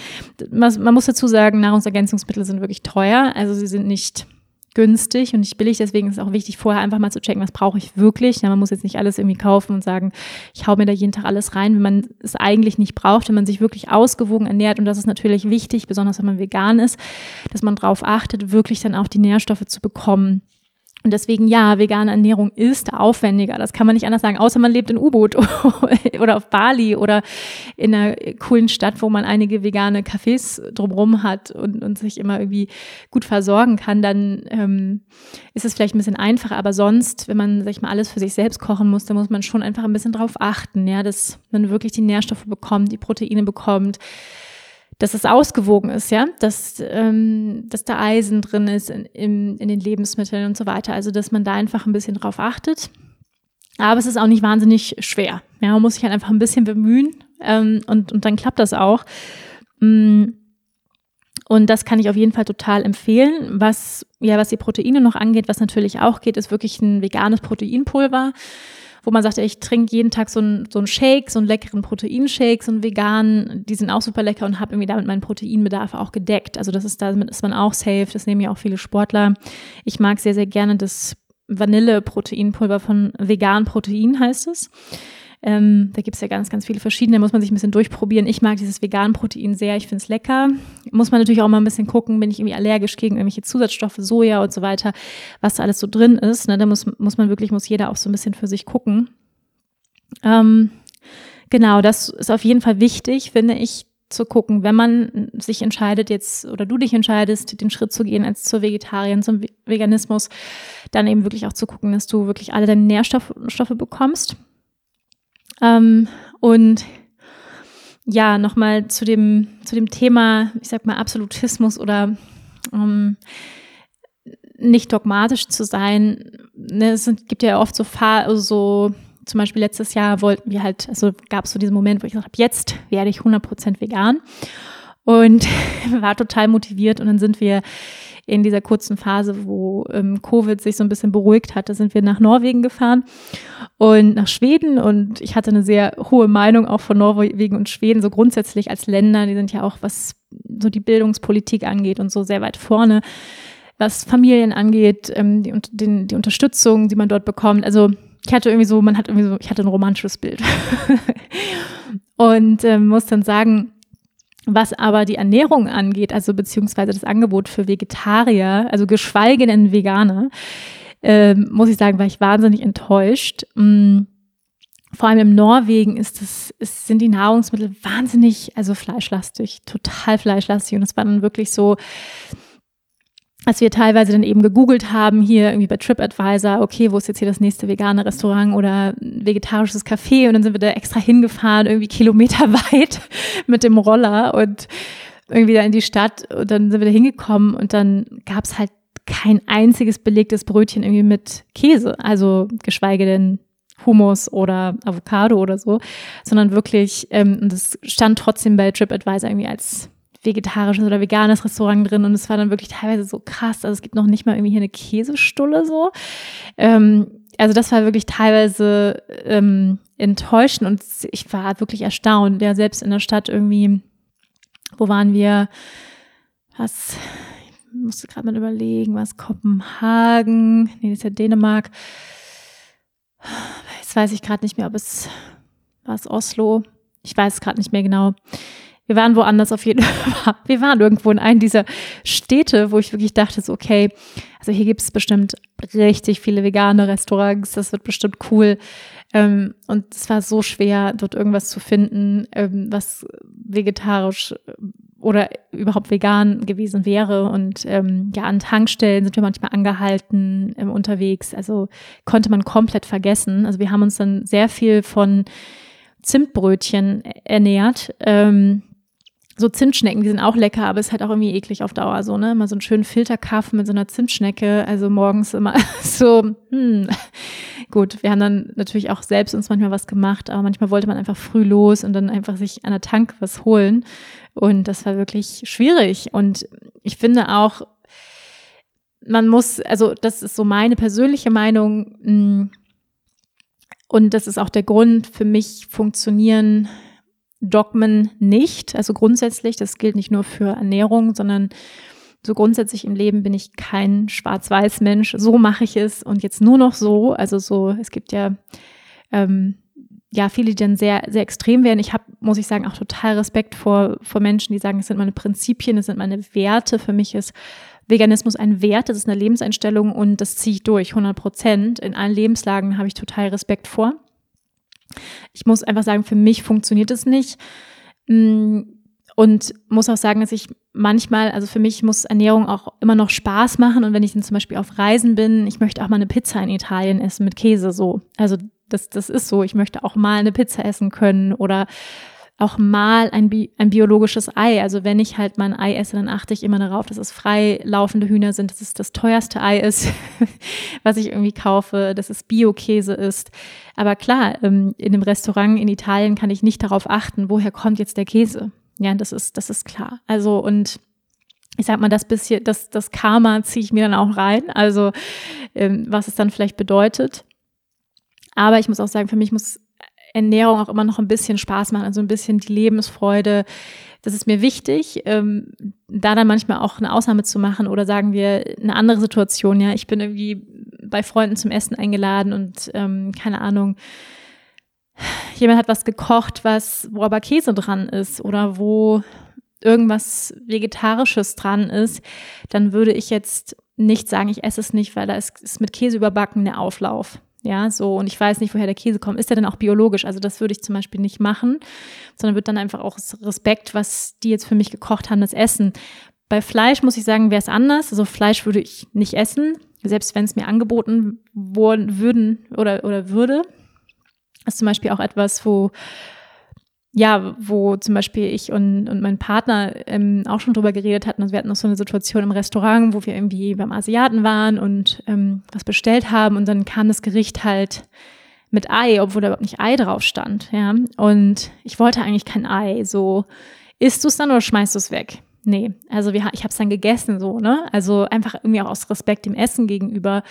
Man, man muss dazu sagen, Nahrungsergänzungsmittel sind wirklich teuer. Also sie sind nicht günstig und nicht billig. Deswegen ist es auch wichtig, vorher einfach mal zu checken, was brauche ich wirklich. Ja, man muss jetzt nicht alles irgendwie kaufen und sagen, ich hau mir da jeden Tag alles rein, wenn man es eigentlich nicht braucht, wenn man sich wirklich ausgewogen ernährt. Und das ist natürlich wichtig, besonders wenn man vegan ist, dass man darauf achtet, wirklich dann auch die Nährstoffe zu bekommen, und deswegen, ja, vegane Ernährung ist aufwendiger. Das kann man nicht anders sagen, außer man lebt in U-Boot oder auf Bali oder in einer coolen Stadt, wo man einige vegane Cafés drumherum hat und, und sich immer irgendwie gut versorgen kann. Dann ähm, ist es vielleicht ein bisschen einfacher. Aber sonst, wenn man, sag ich mal, alles für sich selbst kochen muss, dann muss man schon einfach ein bisschen drauf achten, ja, dass man wirklich die Nährstoffe bekommt, die Proteine bekommt dass es ausgewogen ist, ja, dass, ähm, dass da Eisen drin ist in, in, in den Lebensmitteln und so weiter. Also, dass man da einfach ein bisschen drauf achtet. Aber es ist auch nicht wahnsinnig schwer. Ja, man muss sich halt einfach ein bisschen bemühen ähm, und, und dann klappt das auch. Mm. Und das kann ich auf jeden Fall total empfehlen. Was, ja, was die Proteine noch angeht, was natürlich auch geht, ist wirklich ein veganes Proteinpulver wo man sagt, ich trinke jeden Tag so einen so Shake, so einen leckeren Proteinshake, so einen veganen, die sind auch super lecker und habe irgendwie damit meinen Proteinbedarf auch gedeckt. Also das ist damit ist man auch safe, das nehmen ja auch viele Sportler. Ich mag sehr, sehr gerne das Vanille-Proteinpulver von Vegan Protein heißt es. Ähm, da gibt es ja ganz, ganz viele verschiedene, muss man sich ein bisschen durchprobieren. Ich mag dieses vegan Protein sehr, ich finde es lecker. Muss man natürlich auch mal ein bisschen gucken, bin ich irgendwie allergisch gegen irgendwelche Zusatzstoffe, Soja und so weiter, was da alles so drin ist. Ne? Da muss, muss man wirklich, muss jeder auch so ein bisschen für sich gucken. Ähm, genau, das ist auf jeden Fall wichtig, finde ich, zu gucken, wenn man sich entscheidet jetzt oder du dich entscheidest, den Schritt zu gehen als zur Vegetarierin, zum Veganismus, dann eben wirklich auch zu gucken, dass du wirklich alle deine Nährstoffe bekommst. Ähm, und ja, nochmal zu dem, zu dem Thema, ich sag mal, Absolutismus oder ähm, nicht dogmatisch zu sein. Ne, es gibt ja oft so, also so, zum Beispiel letztes Jahr wollten wir halt, also gab es so diesen Moment, wo ich gesagt habe, jetzt werde ich 100% vegan und war total motiviert und dann sind wir in dieser kurzen Phase, wo ähm, Covid sich so ein bisschen beruhigt hatte, sind wir nach Norwegen gefahren und nach Schweden. Und ich hatte eine sehr hohe Meinung auch von Norwegen und Schweden, so grundsätzlich als Länder. Die sind ja auch, was so die Bildungspolitik angeht und so sehr weit vorne, was Familien angeht, ähm, die, den, die Unterstützung, die man dort bekommt. Also ich hatte irgendwie so, man hat irgendwie so, ich hatte ein romantisches Bild. und ähm, muss dann sagen, was aber die Ernährung angeht, also beziehungsweise das Angebot für Vegetarier, also geschweige denn Veganer, äh, muss ich sagen, war ich wahnsinnig enttäuscht. Mhm. Vor allem im Norwegen ist es, ist, sind die Nahrungsmittel wahnsinnig, also fleischlastig, total fleischlastig. Und es war dann wirklich so, als wir teilweise dann eben gegoogelt haben, hier irgendwie bei TripAdvisor, okay, wo ist jetzt hier das nächste vegane Restaurant oder vegetarisches Café? Und dann sind wir da extra hingefahren, irgendwie kilometerweit mit dem Roller und irgendwie da in die Stadt. Und dann sind wir da hingekommen und dann gab es halt kein einziges belegtes Brötchen irgendwie mit Käse, also geschweige denn Hummus oder Avocado oder so, sondern wirklich, ähm, und das stand trotzdem bei TripAdvisor irgendwie als vegetarisches oder veganes Restaurant drin und es war dann wirklich teilweise so krass. Also es gibt noch nicht mal irgendwie hier eine Käsestulle so. Ähm, also das war wirklich teilweise ähm, enttäuschend und ich war wirklich erstaunt. Ja, selbst in der Stadt irgendwie, wo waren wir? Was? Ich musste gerade mal überlegen, was Kopenhagen? Nee, das ist ja Dänemark. Jetzt weiß ich gerade nicht mehr, ob es war es Oslo. Ich weiß es gerade nicht mehr genau. Wir waren woanders auf jeden Fall. Wir waren irgendwo in einem dieser Städte, wo ich wirklich dachte, so, okay, also hier gibt es bestimmt richtig viele vegane Restaurants, das wird bestimmt cool. Ähm, und es war so schwer, dort irgendwas zu finden, ähm, was vegetarisch äh, oder überhaupt vegan gewesen wäre. Und ähm, ja, an Tankstellen sind wir manchmal angehalten ähm, unterwegs. Also konnte man komplett vergessen. Also wir haben uns dann sehr viel von Zimtbrötchen ernährt. Ähm, so Zimtschnecken, die sind auch lecker, aber ist halt auch irgendwie eklig auf Dauer so, ne? Mal so einen schönen Filterkaffee mit so einer Zimtschnecke, also morgens immer so, hm. Gut, wir haben dann natürlich auch selbst uns manchmal was gemacht, aber manchmal wollte man einfach früh los und dann einfach sich an der Tank was holen. Und das war wirklich schwierig. Und ich finde auch, man muss, also das ist so meine persönliche Meinung, hm, und das ist auch der Grund, für mich funktionieren Dogmen nicht. Also grundsätzlich, das gilt nicht nur für Ernährung, sondern so grundsätzlich im Leben bin ich kein Schwarz-Weiß-Mensch. So mache ich es und jetzt nur noch so. Also so, es gibt ja ähm, ja viele, die dann sehr sehr extrem werden. Ich habe, muss ich sagen, auch total Respekt vor vor Menschen, die sagen, es sind meine Prinzipien, es sind meine Werte. Für mich ist Veganismus ein Wert, das ist eine Lebenseinstellung und das ziehe ich durch, 100 Prozent. In allen Lebenslagen habe ich total Respekt vor. Ich muss einfach sagen, für mich funktioniert es nicht. Mm, und muss auch sagen, dass ich manchmal, also für mich muss Ernährung auch immer noch Spaß machen. Und wenn ich dann zum Beispiel auf Reisen bin, ich möchte auch mal eine Pizza in Italien essen mit Käse so. Also das, das ist so. Ich möchte auch mal eine Pizza essen können oder auch mal ein, Bi ein biologisches Ei. Also wenn ich halt mein Ei esse, dann achte ich immer darauf, dass es frei laufende Hühner sind, dass es das teuerste Ei ist, was ich irgendwie kaufe, dass es Bio-Käse ist. Aber klar, ähm, in einem Restaurant in Italien kann ich nicht darauf achten, woher kommt jetzt der Käse. Ja, das ist, das ist klar. Also und ich sag mal, das bisschen, das, das Karma ziehe ich mir dann auch rein. Also ähm, was es dann vielleicht bedeutet. Aber ich muss auch sagen, für mich muss Ernährung auch immer noch ein bisschen Spaß machen, also ein bisschen die Lebensfreude. Das ist mir wichtig, ähm, da dann manchmal auch eine Ausnahme zu machen oder sagen wir eine andere Situation. Ja, ich bin irgendwie bei Freunden zum Essen eingeladen und ähm, keine Ahnung, jemand hat was gekocht, was wo aber Käse dran ist oder wo irgendwas Vegetarisches dran ist, dann würde ich jetzt nicht sagen, ich esse es nicht, weil da ist, ist mit Käse überbacken der Auflauf. Ja, so, und ich weiß nicht, woher der Käse kommt. Ist der denn auch biologisch? Also, das würde ich zum Beispiel nicht machen, sondern wird dann einfach auch Respekt, was die jetzt für mich gekocht haben, das Essen. Bei Fleisch muss ich sagen, wäre es anders. Also, Fleisch würde ich nicht essen, selbst wenn es mir angeboten worden würden oder, oder würde. Das ist zum Beispiel auch etwas, wo ja, wo zum Beispiel ich und, und mein Partner ähm, auch schon drüber geredet hatten. Also wir hatten noch so eine Situation im Restaurant, wo wir irgendwie beim Asiaten waren und ähm, was bestellt haben und dann kam das Gericht halt mit Ei, obwohl da überhaupt nicht Ei drauf stand. Ja, und ich wollte eigentlich kein Ei. So, isst du es dann oder schmeißt du es weg? Nee, also wir, ich habe es dann gegessen so, ne? Also einfach irgendwie auch aus Respekt dem Essen gegenüber.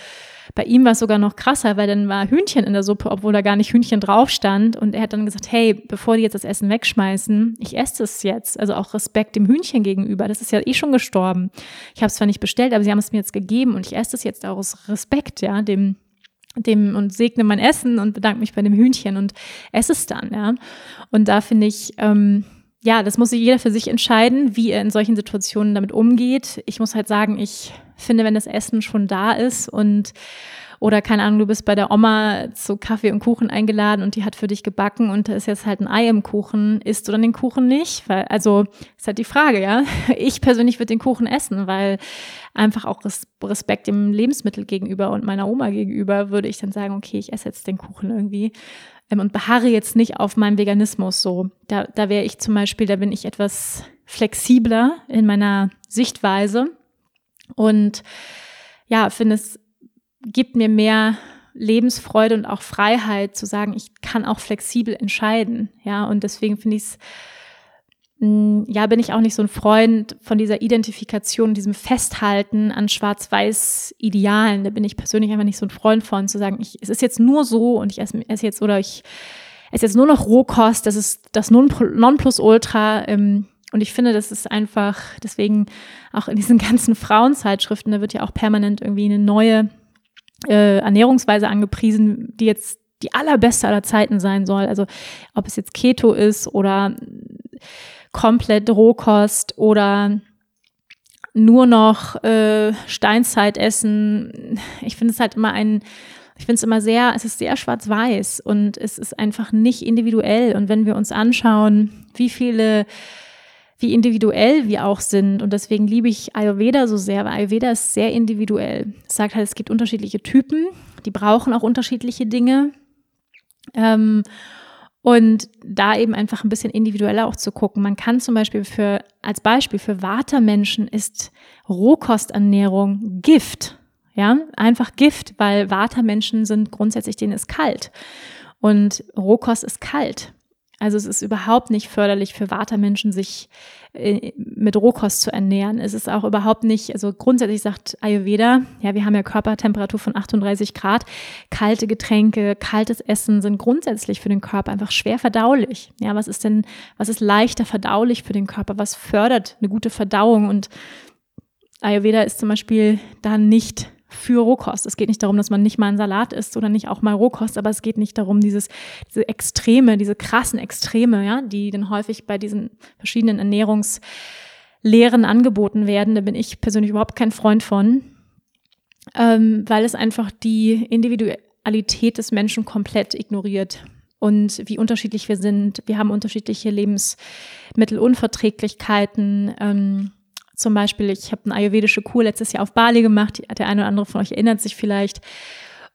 Bei ihm war es sogar noch krasser, weil dann war Hühnchen in der Suppe, obwohl da gar nicht Hühnchen drauf stand. Und er hat dann gesagt, hey, bevor die jetzt das Essen wegschmeißen, ich esse es jetzt. Also auch Respekt dem Hühnchen gegenüber. Das ist ja eh schon gestorben. Ich habe es zwar nicht bestellt, aber sie haben es mir jetzt gegeben und ich esse es jetzt aus Respekt, ja, dem dem und segne mein Essen und bedanke mich bei dem Hühnchen und esse es dann, ja. Und da finde ich, ähm, ja, das muss jeder für sich entscheiden, wie er in solchen Situationen damit umgeht. Ich muss halt sagen, ich finde, wenn das Essen schon da ist und oder keine Ahnung, du bist bei der Oma zu Kaffee und Kuchen eingeladen und die hat für dich gebacken und da ist jetzt halt ein Ei im Kuchen. Isst du dann den Kuchen nicht? Weil, also, ist halt die Frage, ja. Ich persönlich würde den Kuchen essen, weil einfach auch Respekt dem Lebensmittel gegenüber und meiner Oma gegenüber würde ich dann sagen, okay, ich esse jetzt den Kuchen irgendwie und beharre jetzt nicht auf meinem Veganismus so. Da, da wäre ich zum Beispiel, da bin ich etwas flexibler in meiner Sichtweise und ja, finde es gibt mir mehr Lebensfreude und auch Freiheit zu sagen, ich kann auch flexibel entscheiden. Ja, und deswegen finde ich es ja, bin ich auch nicht so ein Freund von dieser Identifikation, diesem Festhalten an Schwarz-Weiß-Idealen. Da bin ich persönlich einfach nicht so ein Freund von, zu sagen, ich, es ist jetzt nur so und ich esse, esse jetzt oder ich esse jetzt nur noch Rohkost, das ist das Nonplusultra. Ähm, und ich finde, das ist einfach, deswegen auch in diesen ganzen Frauenzeitschriften, da wird ja auch permanent irgendwie eine neue äh, Ernährungsweise angepriesen, die jetzt die allerbeste aller Zeiten sein soll. Also ob es jetzt Keto ist oder komplett Rohkost oder nur noch äh, Steinzeit essen. Ich finde es halt immer ein, ich finde es immer sehr, es ist sehr schwarz-weiß und es ist einfach nicht individuell. Und wenn wir uns anschauen, wie viele, wie individuell wir auch sind, und deswegen liebe ich Ayurveda so sehr, weil Ayurveda ist sehr individuell. Es sagt halt, es gibt unterschiedliche Typen, die brauchen auch unterschiedliche Dinge. Ähm, und da eben einfach ein bisschen individueller auch zu gucken. Man kann zum Beispiel für, als Beispiel für Vata-Menschen ist Rohkosternährung Gift. Ja, einfach Gift, weil Vata-Menschen sind grundsätzlich, denen ist kalt. Und Rohkost ist kalt. Also es ist überhaupt nicht förderlich für Vata-Menschen, sich mit Rohkost zu ernähren. Es ist auch überhaupt nicht, also grundsätzlich sagt Ayurveda, ja, wir haben ja Körpertemperatur von 38 Grad. Kalte Getränke, kaltes Essen sind grundsätzlich für den Körper einfach schwer verdaulich. Ja, was ist denn, was ist leichter verdaulich für den Körper? Was fördert eine gute Verdauung? Und Ayurveda ist zum Beispiel da nicht für Rohkost. Es geht nicht darum, dass man nicht mal einen Salat isst oder nicht auch mal Rohkost, aber es geht nicht darum, dieses, diese Extreme, diese krassen Extreme, ja, die dann häufig bei diesen verschiedenen Ernährungslehren angeboten werden. Da bin ich persönlich überhaupt kein Freund von, ähm, weil es einfach die Individualität des Menschen komplett ignoriert und wie unterschiedlich wir sind. Wir haben unterschiedliche Lebensmittelunverträglichkeiten. Ähm, zum Beispiel, ich habe eine ayurvedische Kur letztes Jahr auf Bali gemacht, der eine oder andere von euch erinnert sich vielleicht.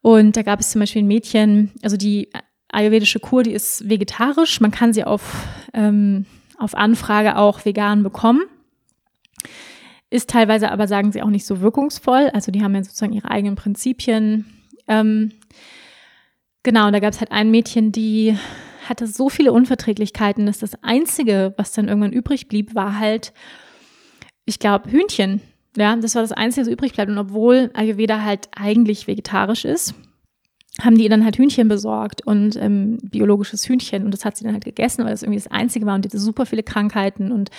Und da gab es zum Beispiel ein Mädchen, also die ayurvedische Kur, die ist vegetarisch. Man kann sie auf, ähm, auf Anfrage auch vegan bekommen. Ist teilweise aber, sagen sie, auch nicht so wirkungsvoll. Also die haben ja sozusagen ihre eigenen Prinzipien. Ähm, genau, und da gab es halt ein Mädchen, die hatte so viele Unverträglichkeiten, dass das Einzige, was dann irgendwann übrig blieb, war halt, ich glaube, Hühnchen. Ja, das war das Einzige, was übrig bleibt. Und obwohl Ayurveda halt eigentlich vegetarisch ist, haben die dann halt Hühnchen besorgt und ähm, biologisches Hühnchen. Und das hat sie dann halt gegessen, weil das irgendwie das Einzige war und die hatte super viele Krankheiten. Und,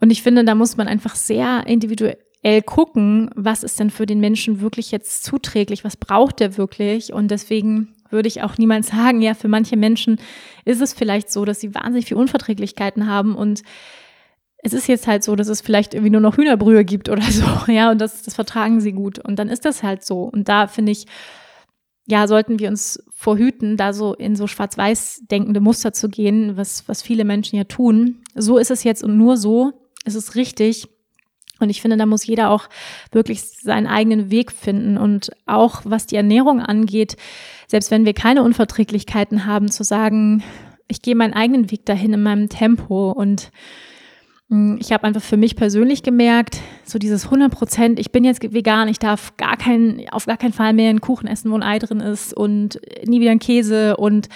und ich finde, da muss man einfach sehr individuell gucken, was ist denn für den Menschen wirklich jetzt zuträglich, was braucht der wirklich. Und deswegen würde ich auch niemals sagen, ja, für manche Menschen ist es vielleicht so, dass sie wahnsinnig viel Unverträglichkeiten haben und es ist jetzt halt so, dass es vielleicht irgendwie nur noch Hühnerbrühe gibt oder so, ja, und das, das vertragen sie gut. Und dann ist das halt so. Und da finde ich, ja, sollten wir uns vorhüten, da so in so schwarz-weiß denkende Muster zu gehen, was, was viele Menschen ja tun. So ist es jetzt und nur so ist es richtig. Und ich finde, da muss jeder auch wirklich seinen eigenen Weg finden. Und auch was die Ernährung angeht, selbst wenn wir keine Unverträglichkeiten haben, zu sagen, ich gehe meinen eigenen Weg dahin in meinem Tempo und ich habe einfach für mich persönlich gemerkt, so dieses 100 Prozent, ich bin jetzt vegan, ich darf gar keinen, auf gar keinen Fall mehr einen Kuchen essen, wo ein Ei drin ist und nie wieder ein Käse und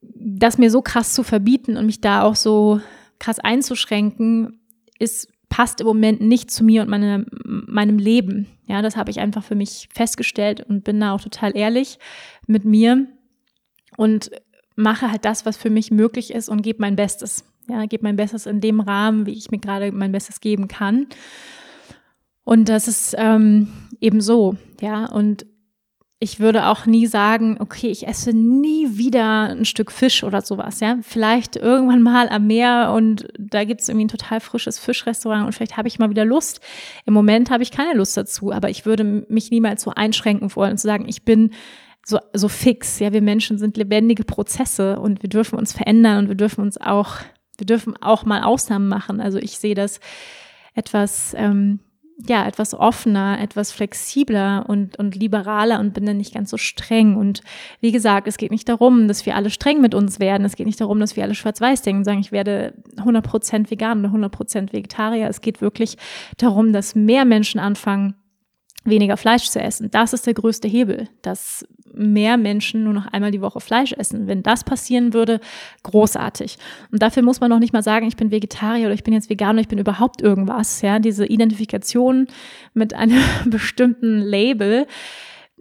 das mir so krass zu verbieten und mich da auch so krass einzuschränken, ist, passt im Moment nicht zu mir und meine, meinem Leben. Ja, das habe ich einfach für mich festgestellt und bin da auch total ehrlich mit mir und mache halt das, was für mich möglich ist und gebe mein Bestes. Ja, gebe mein Bestes in dem Rahmen, wie ich mir gerade mein Bestes geben kann. Und das ist ähm, eben so, ja. Und ich würde auch nie sagen, okay, ich esse nie wieder ein Stück Fisch oder sowas, ja. Vielleicht irgendwann mal am Meer und da gibt es irgendwie ein total frisches Fischrestaurant und vielleicht habe ich mal wieder Lust. Im Moment habe ich keine Lust dazu, aber ich würde mich niemals so einschränken wollen und zu sagen, ich bin so, so fix. Ja, wir Menschen sind lebendige Prozesse und wir dürfen uns verändern und wir dürfen uns auch wir dürfen auch mal Ausnahmen machen. Also ich sehe das etwas, ähm, ja, etwas offener, etwas flexibler und, und liberaler und bin dann nicht ganz so streng. Und wie gesagt, es geht nicht darum, dass wir alle streng mit uns werden. Es geht nicht darum, dass wir alle schwarz-weiß denken und sagen, ich werde 100% vegan oder 100% Vegetarier. Es geht wirklich darum, dass mehr Menschen anfangen, weniger Fleisch zu essen. Das ist der größte Hebel, dass mehr Menschen nur noch einmal die Woche Fleisch essen. Wenn das passieren würde, großartig. Und dafür muss man noch nicht mal sagen, ich bin Vegetarier oder ich bin jetzt vegan oder ich bin überhaupt irgendwas. Ja, diese Identifikation mit einem bestimmten Label,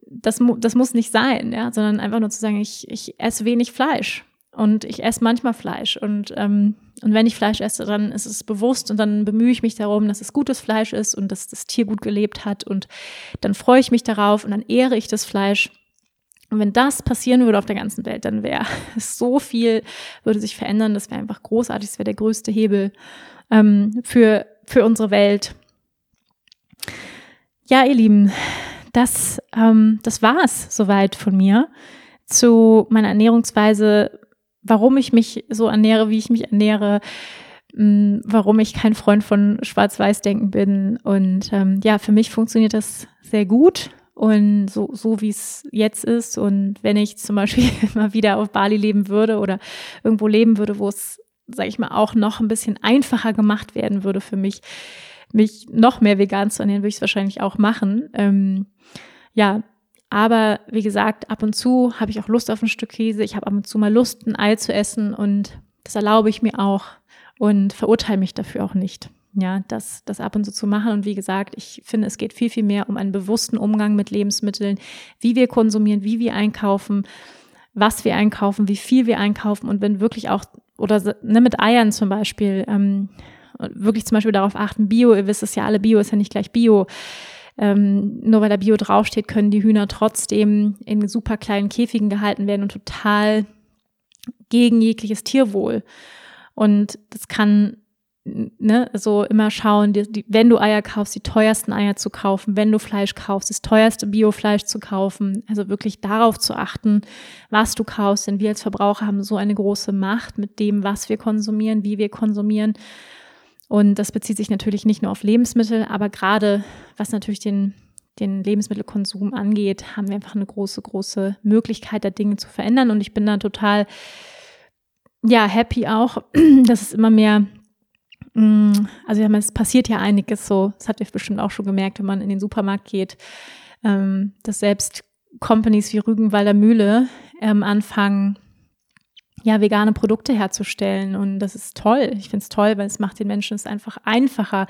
das, das muss nicht sein, ja, sondern einfach nur zu sagen, ich, ich esse wenig Fleisch und ich esse manchmal Fleisch und ähm, und wenn ich Fleisch esse, dann ist es bewusst und dann bemühe ich mich darum, dass es gutes Fleisch ist und dass das Tier gut gelebt hat und dann freue ich mich darauf und dann ehre ich das Fleisch. Und wenn das passieren würde auf der ganzen Welt, dann wäre so viel, würde sich verändern. Das wäre einfach großartig. Das wäre der größte Hebel ähm, für, für unsere Welt. Ja, ihr Lieben, das, ähm, das war es soweit von mir zu meiner Ernährungsweise warum ich mich so ernähre, wie ich mich ernähre, mm, warum ich kein Freund von Schwarz-Weiß-Denken bin. Und ähm, ja, für mich funktioniert das sehr gut und so, so wie es jetzt ist. Und wenn ich zum Beispiel mal wieder auf Bali leben würde oder irgendwo leben würde, wo es, sage ich mal, auch noch ein bisschen einfacher gemacht werden würde für mich, mich noch mehr vegan zu ernähren, würde ich es wahrscheinlich auch machen. Ähm, ja, aber wie gesagt, ab und zu habe ich auch Lust auf ein Stück Käse. Ich habe ab und zu mal Lust, ein Ei zu essen und das erlaube ich mir auch und verurteile mich dafür auch nicht. Ja, das, das ab und zu zu machen. Und wie gesagt, ich finde, es geht viel, viel mehr um einen bewussten Umgang mit Lebensmitteln, wie wir konsumieren, wie wir einkaufen, was wir einkaufen, wie viel wir einkaufen und wenn wirklich auch, oder ne, mit Eiern zum Beispiel, ähm, wirklich zum Beispiel darauf achten, Bio, ihr wisst es ja alle, Bio ist ja nicht gleich Bio ähm, nur weil da Bio draufsteht, können die Hühner trotzdem in super kleinen Käfigen gehalten werden und total gegen jegliches Tierwohl. Und das kann ne, so immer schauen, die, die, wenn du Eier kaufst, die teuersten Eier zu kaufen, wenn du Fleisch kaufst, das teuerste Biofleisch zu kaufen. Also wirklich darauf zu achten, was du kaufst, denn wir als Verbraucher haben so eine große Macht mit dem, was wir konsumieren, wie wir konsumieren. Und das bezieht sich natürlich nicht nur auf Lebensmittel, aber gerade was natürlich den, den Lebensmittelkonsum angeht, haben wir einfach eine große, große Möglichkeit, da Dinge zu verändern. Und ich bin da total, ja, happy auch, dass es immer mehr, also ja, es passiert ja einiges so, das hat ihr bestimmt auch schon gemerkt, wenn man in den Supermarkt geht, ähm, dass selbst Companies wie Rügenwalder Mühle ähm, anfangen, ja, vegane Produkte herzustellen. Und das ist toll. Ich finde es toll, weil es macht den Menschen es einfach einfacher,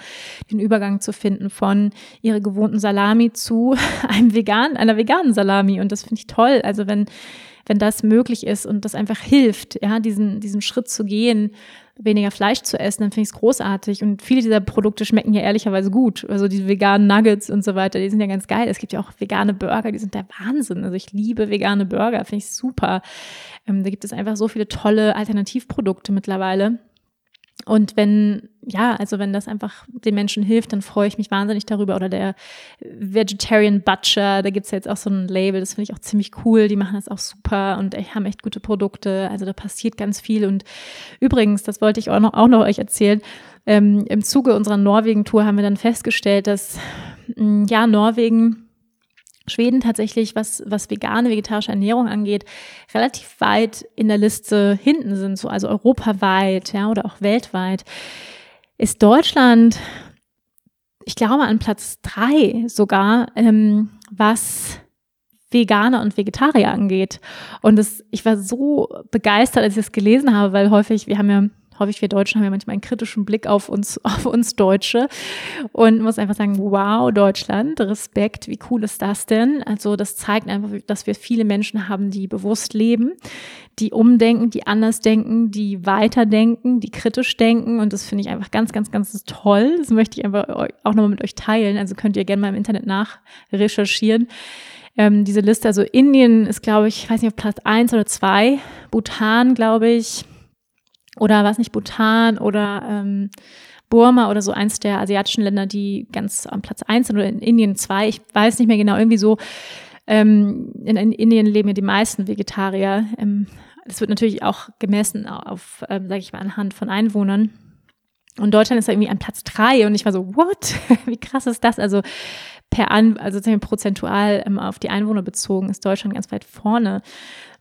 den Übergang zu finden von ihrer gewohnten Salami zu einem vegan, einer veganen Salami. Und das finde ich toll. Also wenn, wenn das möglich ist und das einfach hilft, ja, diesen, diesen Schritt zu gehen, weniger Fleisch zu essen, dann finde ich es großartig. Und viele dieser Produkte schmecken ja ehrlicherweise gut. Also die veganen Nuggets und so weiter, die sind ja ganz geil. Es gibt ja auch vegane Burger, die sind der Wahnsinn. Also ich liebe vegane Burger, finde ich super. Ähm, da gibt es einfach so viele tolle Alternativprodukte mittlerweile. Und wenn, ja, also wenn das einfach den Menschen hilft, dann freue ich mich wahnsinnig darüber. Oder der Vegetarian Butcher, da gibt's ja jetzt auch so ein Label, das finde ich auch ziemlich cool. Die machen das auch super und haben echt gute Produkte. Also da passiert ganz viel. Und übrigens, das wollte ich auch noch, auch noch euch erzählen, ähm, im Zuge unserer Norwegen-Tour haben wir dann festgestellt, dass mm, ja, Norwegen Schweden tatsächlich, was, was vegane, vegetarische Ernährung angeht, relativ weit in der Liste hinten sind, so also europaweit, ja, oder auch weltweit, ist Deutschland, ich glaube, an Platz drei sogar, ähm, was Veganer und Vegetarier angeht. Und das, ich war so begeistert, als ich das gelesen habe, weil häufig, wir haben ja häufig wir Deutschen haben ja manchmal einen kritischen Blick auf uns, auf uns Deutsche und muss einfach sagen, wow, Deutschland, Respekt, wie cool ist das denn? Also das zeigt einfach, dass wir viele Menschen haben, die bewusst leben, die umdenken, die anders denken, die weiterdenken, die kritisch denken und das finde ich einfach ganz, ganz, ganz toll. Das möchte ich einfach auch nochmal mit euch teilen. Also könnt ihr gerne mal im Internet nachrecherchieren ähm, diese Liste. Also Indien ist, glaube ich, ich weiß nicht, auf Platz eins oder zwei. Bhutan, glaube ich, oder was nicht, Bhutan oder ähm, Burma oder so eins der asiatischen Länder, die ganz am Platz eins sind oder in Indien zwei. Ich weiß nicht mehr genau, irgendwie so. Ähm, in, in Indien leben ja die meisten Vegetarier. Ähm, das wird natürlich auch gemessen auf, ähm, sage ich mal, anhand von Einwohnern. Und Deutschland ist da irgendwie an Platz drei und ich war so, what? Wie krass ist das? Also per an, also prozentual ähm, auf die Einwohner bezogen ist Deutschland ganz weit vorne.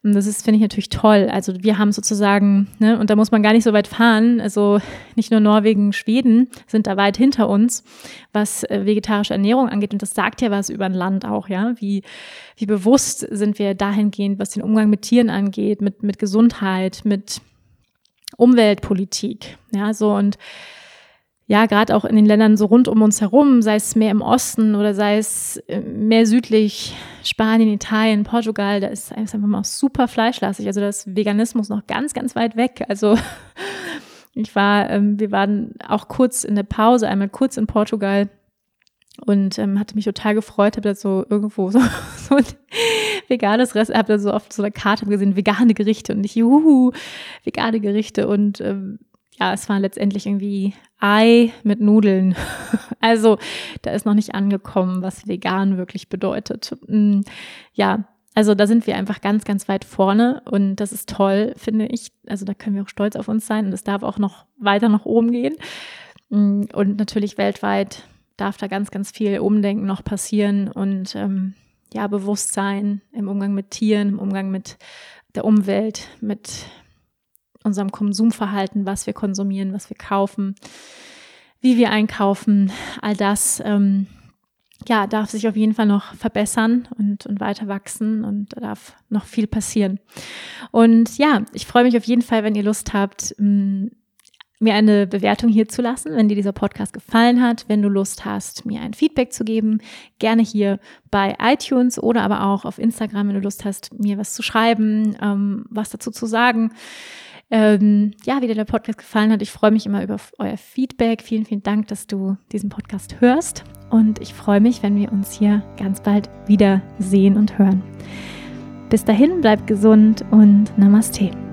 Und das ist, finde ich natürlich toll. Also wir haben sozusagen, ne, und da muss man gar nicht so weit fahren. Also nicht nur Norwegen, Schweden sind da weit hinter uns, was äh, vegetarische Ernährung angeht. Und das sagt ja was über ein Land auch, ja. Wie, wie bewusst sind wir dahingehend, was den Umgang mit Tieren angeht, mit, mit Gesundheit, mit Umweltpolitik. Ja, so und ja, gerade auch in den Ländern so rund um uns herum, sei es mehr im Osten oder sei es äh, mehr südlich, Spanien, Italien, Portugal, da ist einfach mal super fleischlastig. Also da ist Veganismus noch ganz, ganz weit weg. Also ich war, ähm, wir waren auch kurz in der Pause, einmal kurz in Portugal und ähm, hatte mich total gefreut, habe da so irgendwo so, so ein veganes Rest, habe da so oft so eine Karte gesehen, vegane Gerichte und ich, juhu, vegane Gerichte und ähm, ja, es war letztendlich irgendwie Ei mit Nudeln. Also da ist noch nicht angekommen, was vegan wirklich bedeutet. Mm, ja, also da sind wir einfach ganz, ganz weit vorne und das ist toll, finde ich. Also da können wir auch stolz auf uns sein und es darf auch noch weiter nach oben gehen. Mm, und natürlich weltweit darf da ganz, ganz viel Umdenken noch passieren und ähm, ja, Bewusstsein im Umgang mit Tieren, im Umgang mit der Umwelt, mit unserem Konsumverhalten, was wir konsumieren, was wir kaufen, wie wir einkaufen, all das, ähm, ja, darf sich auf jeden Fall noch verbessern und, und weiter wachsen und da darf noch viel passieren. Und ja, ich freue mich auf jeden Fall, wenn ihr Lust habt, mm, mir eine Bewertung hier zu lassen, wenn dir dieser Podcast gefallen hat, wenn du Lust hast, mir ein Feedback zu geben, gerne hier bei iTunes oder aber auch auf Instagram, wenn du Lust hast, mir was zu schreiben, ähm, was dazu zu sagen ähm, ja, wie dir der Podcast gefallen hat. Ich freue mich immer über euer Feedback. Vielen, vielen Dank, dass du diesen Podcast hörst. Und ich freue mich, wenn wir uns hier ganz bald wieder sehen und hören. Bis dahin, bleib gesund und Namaste.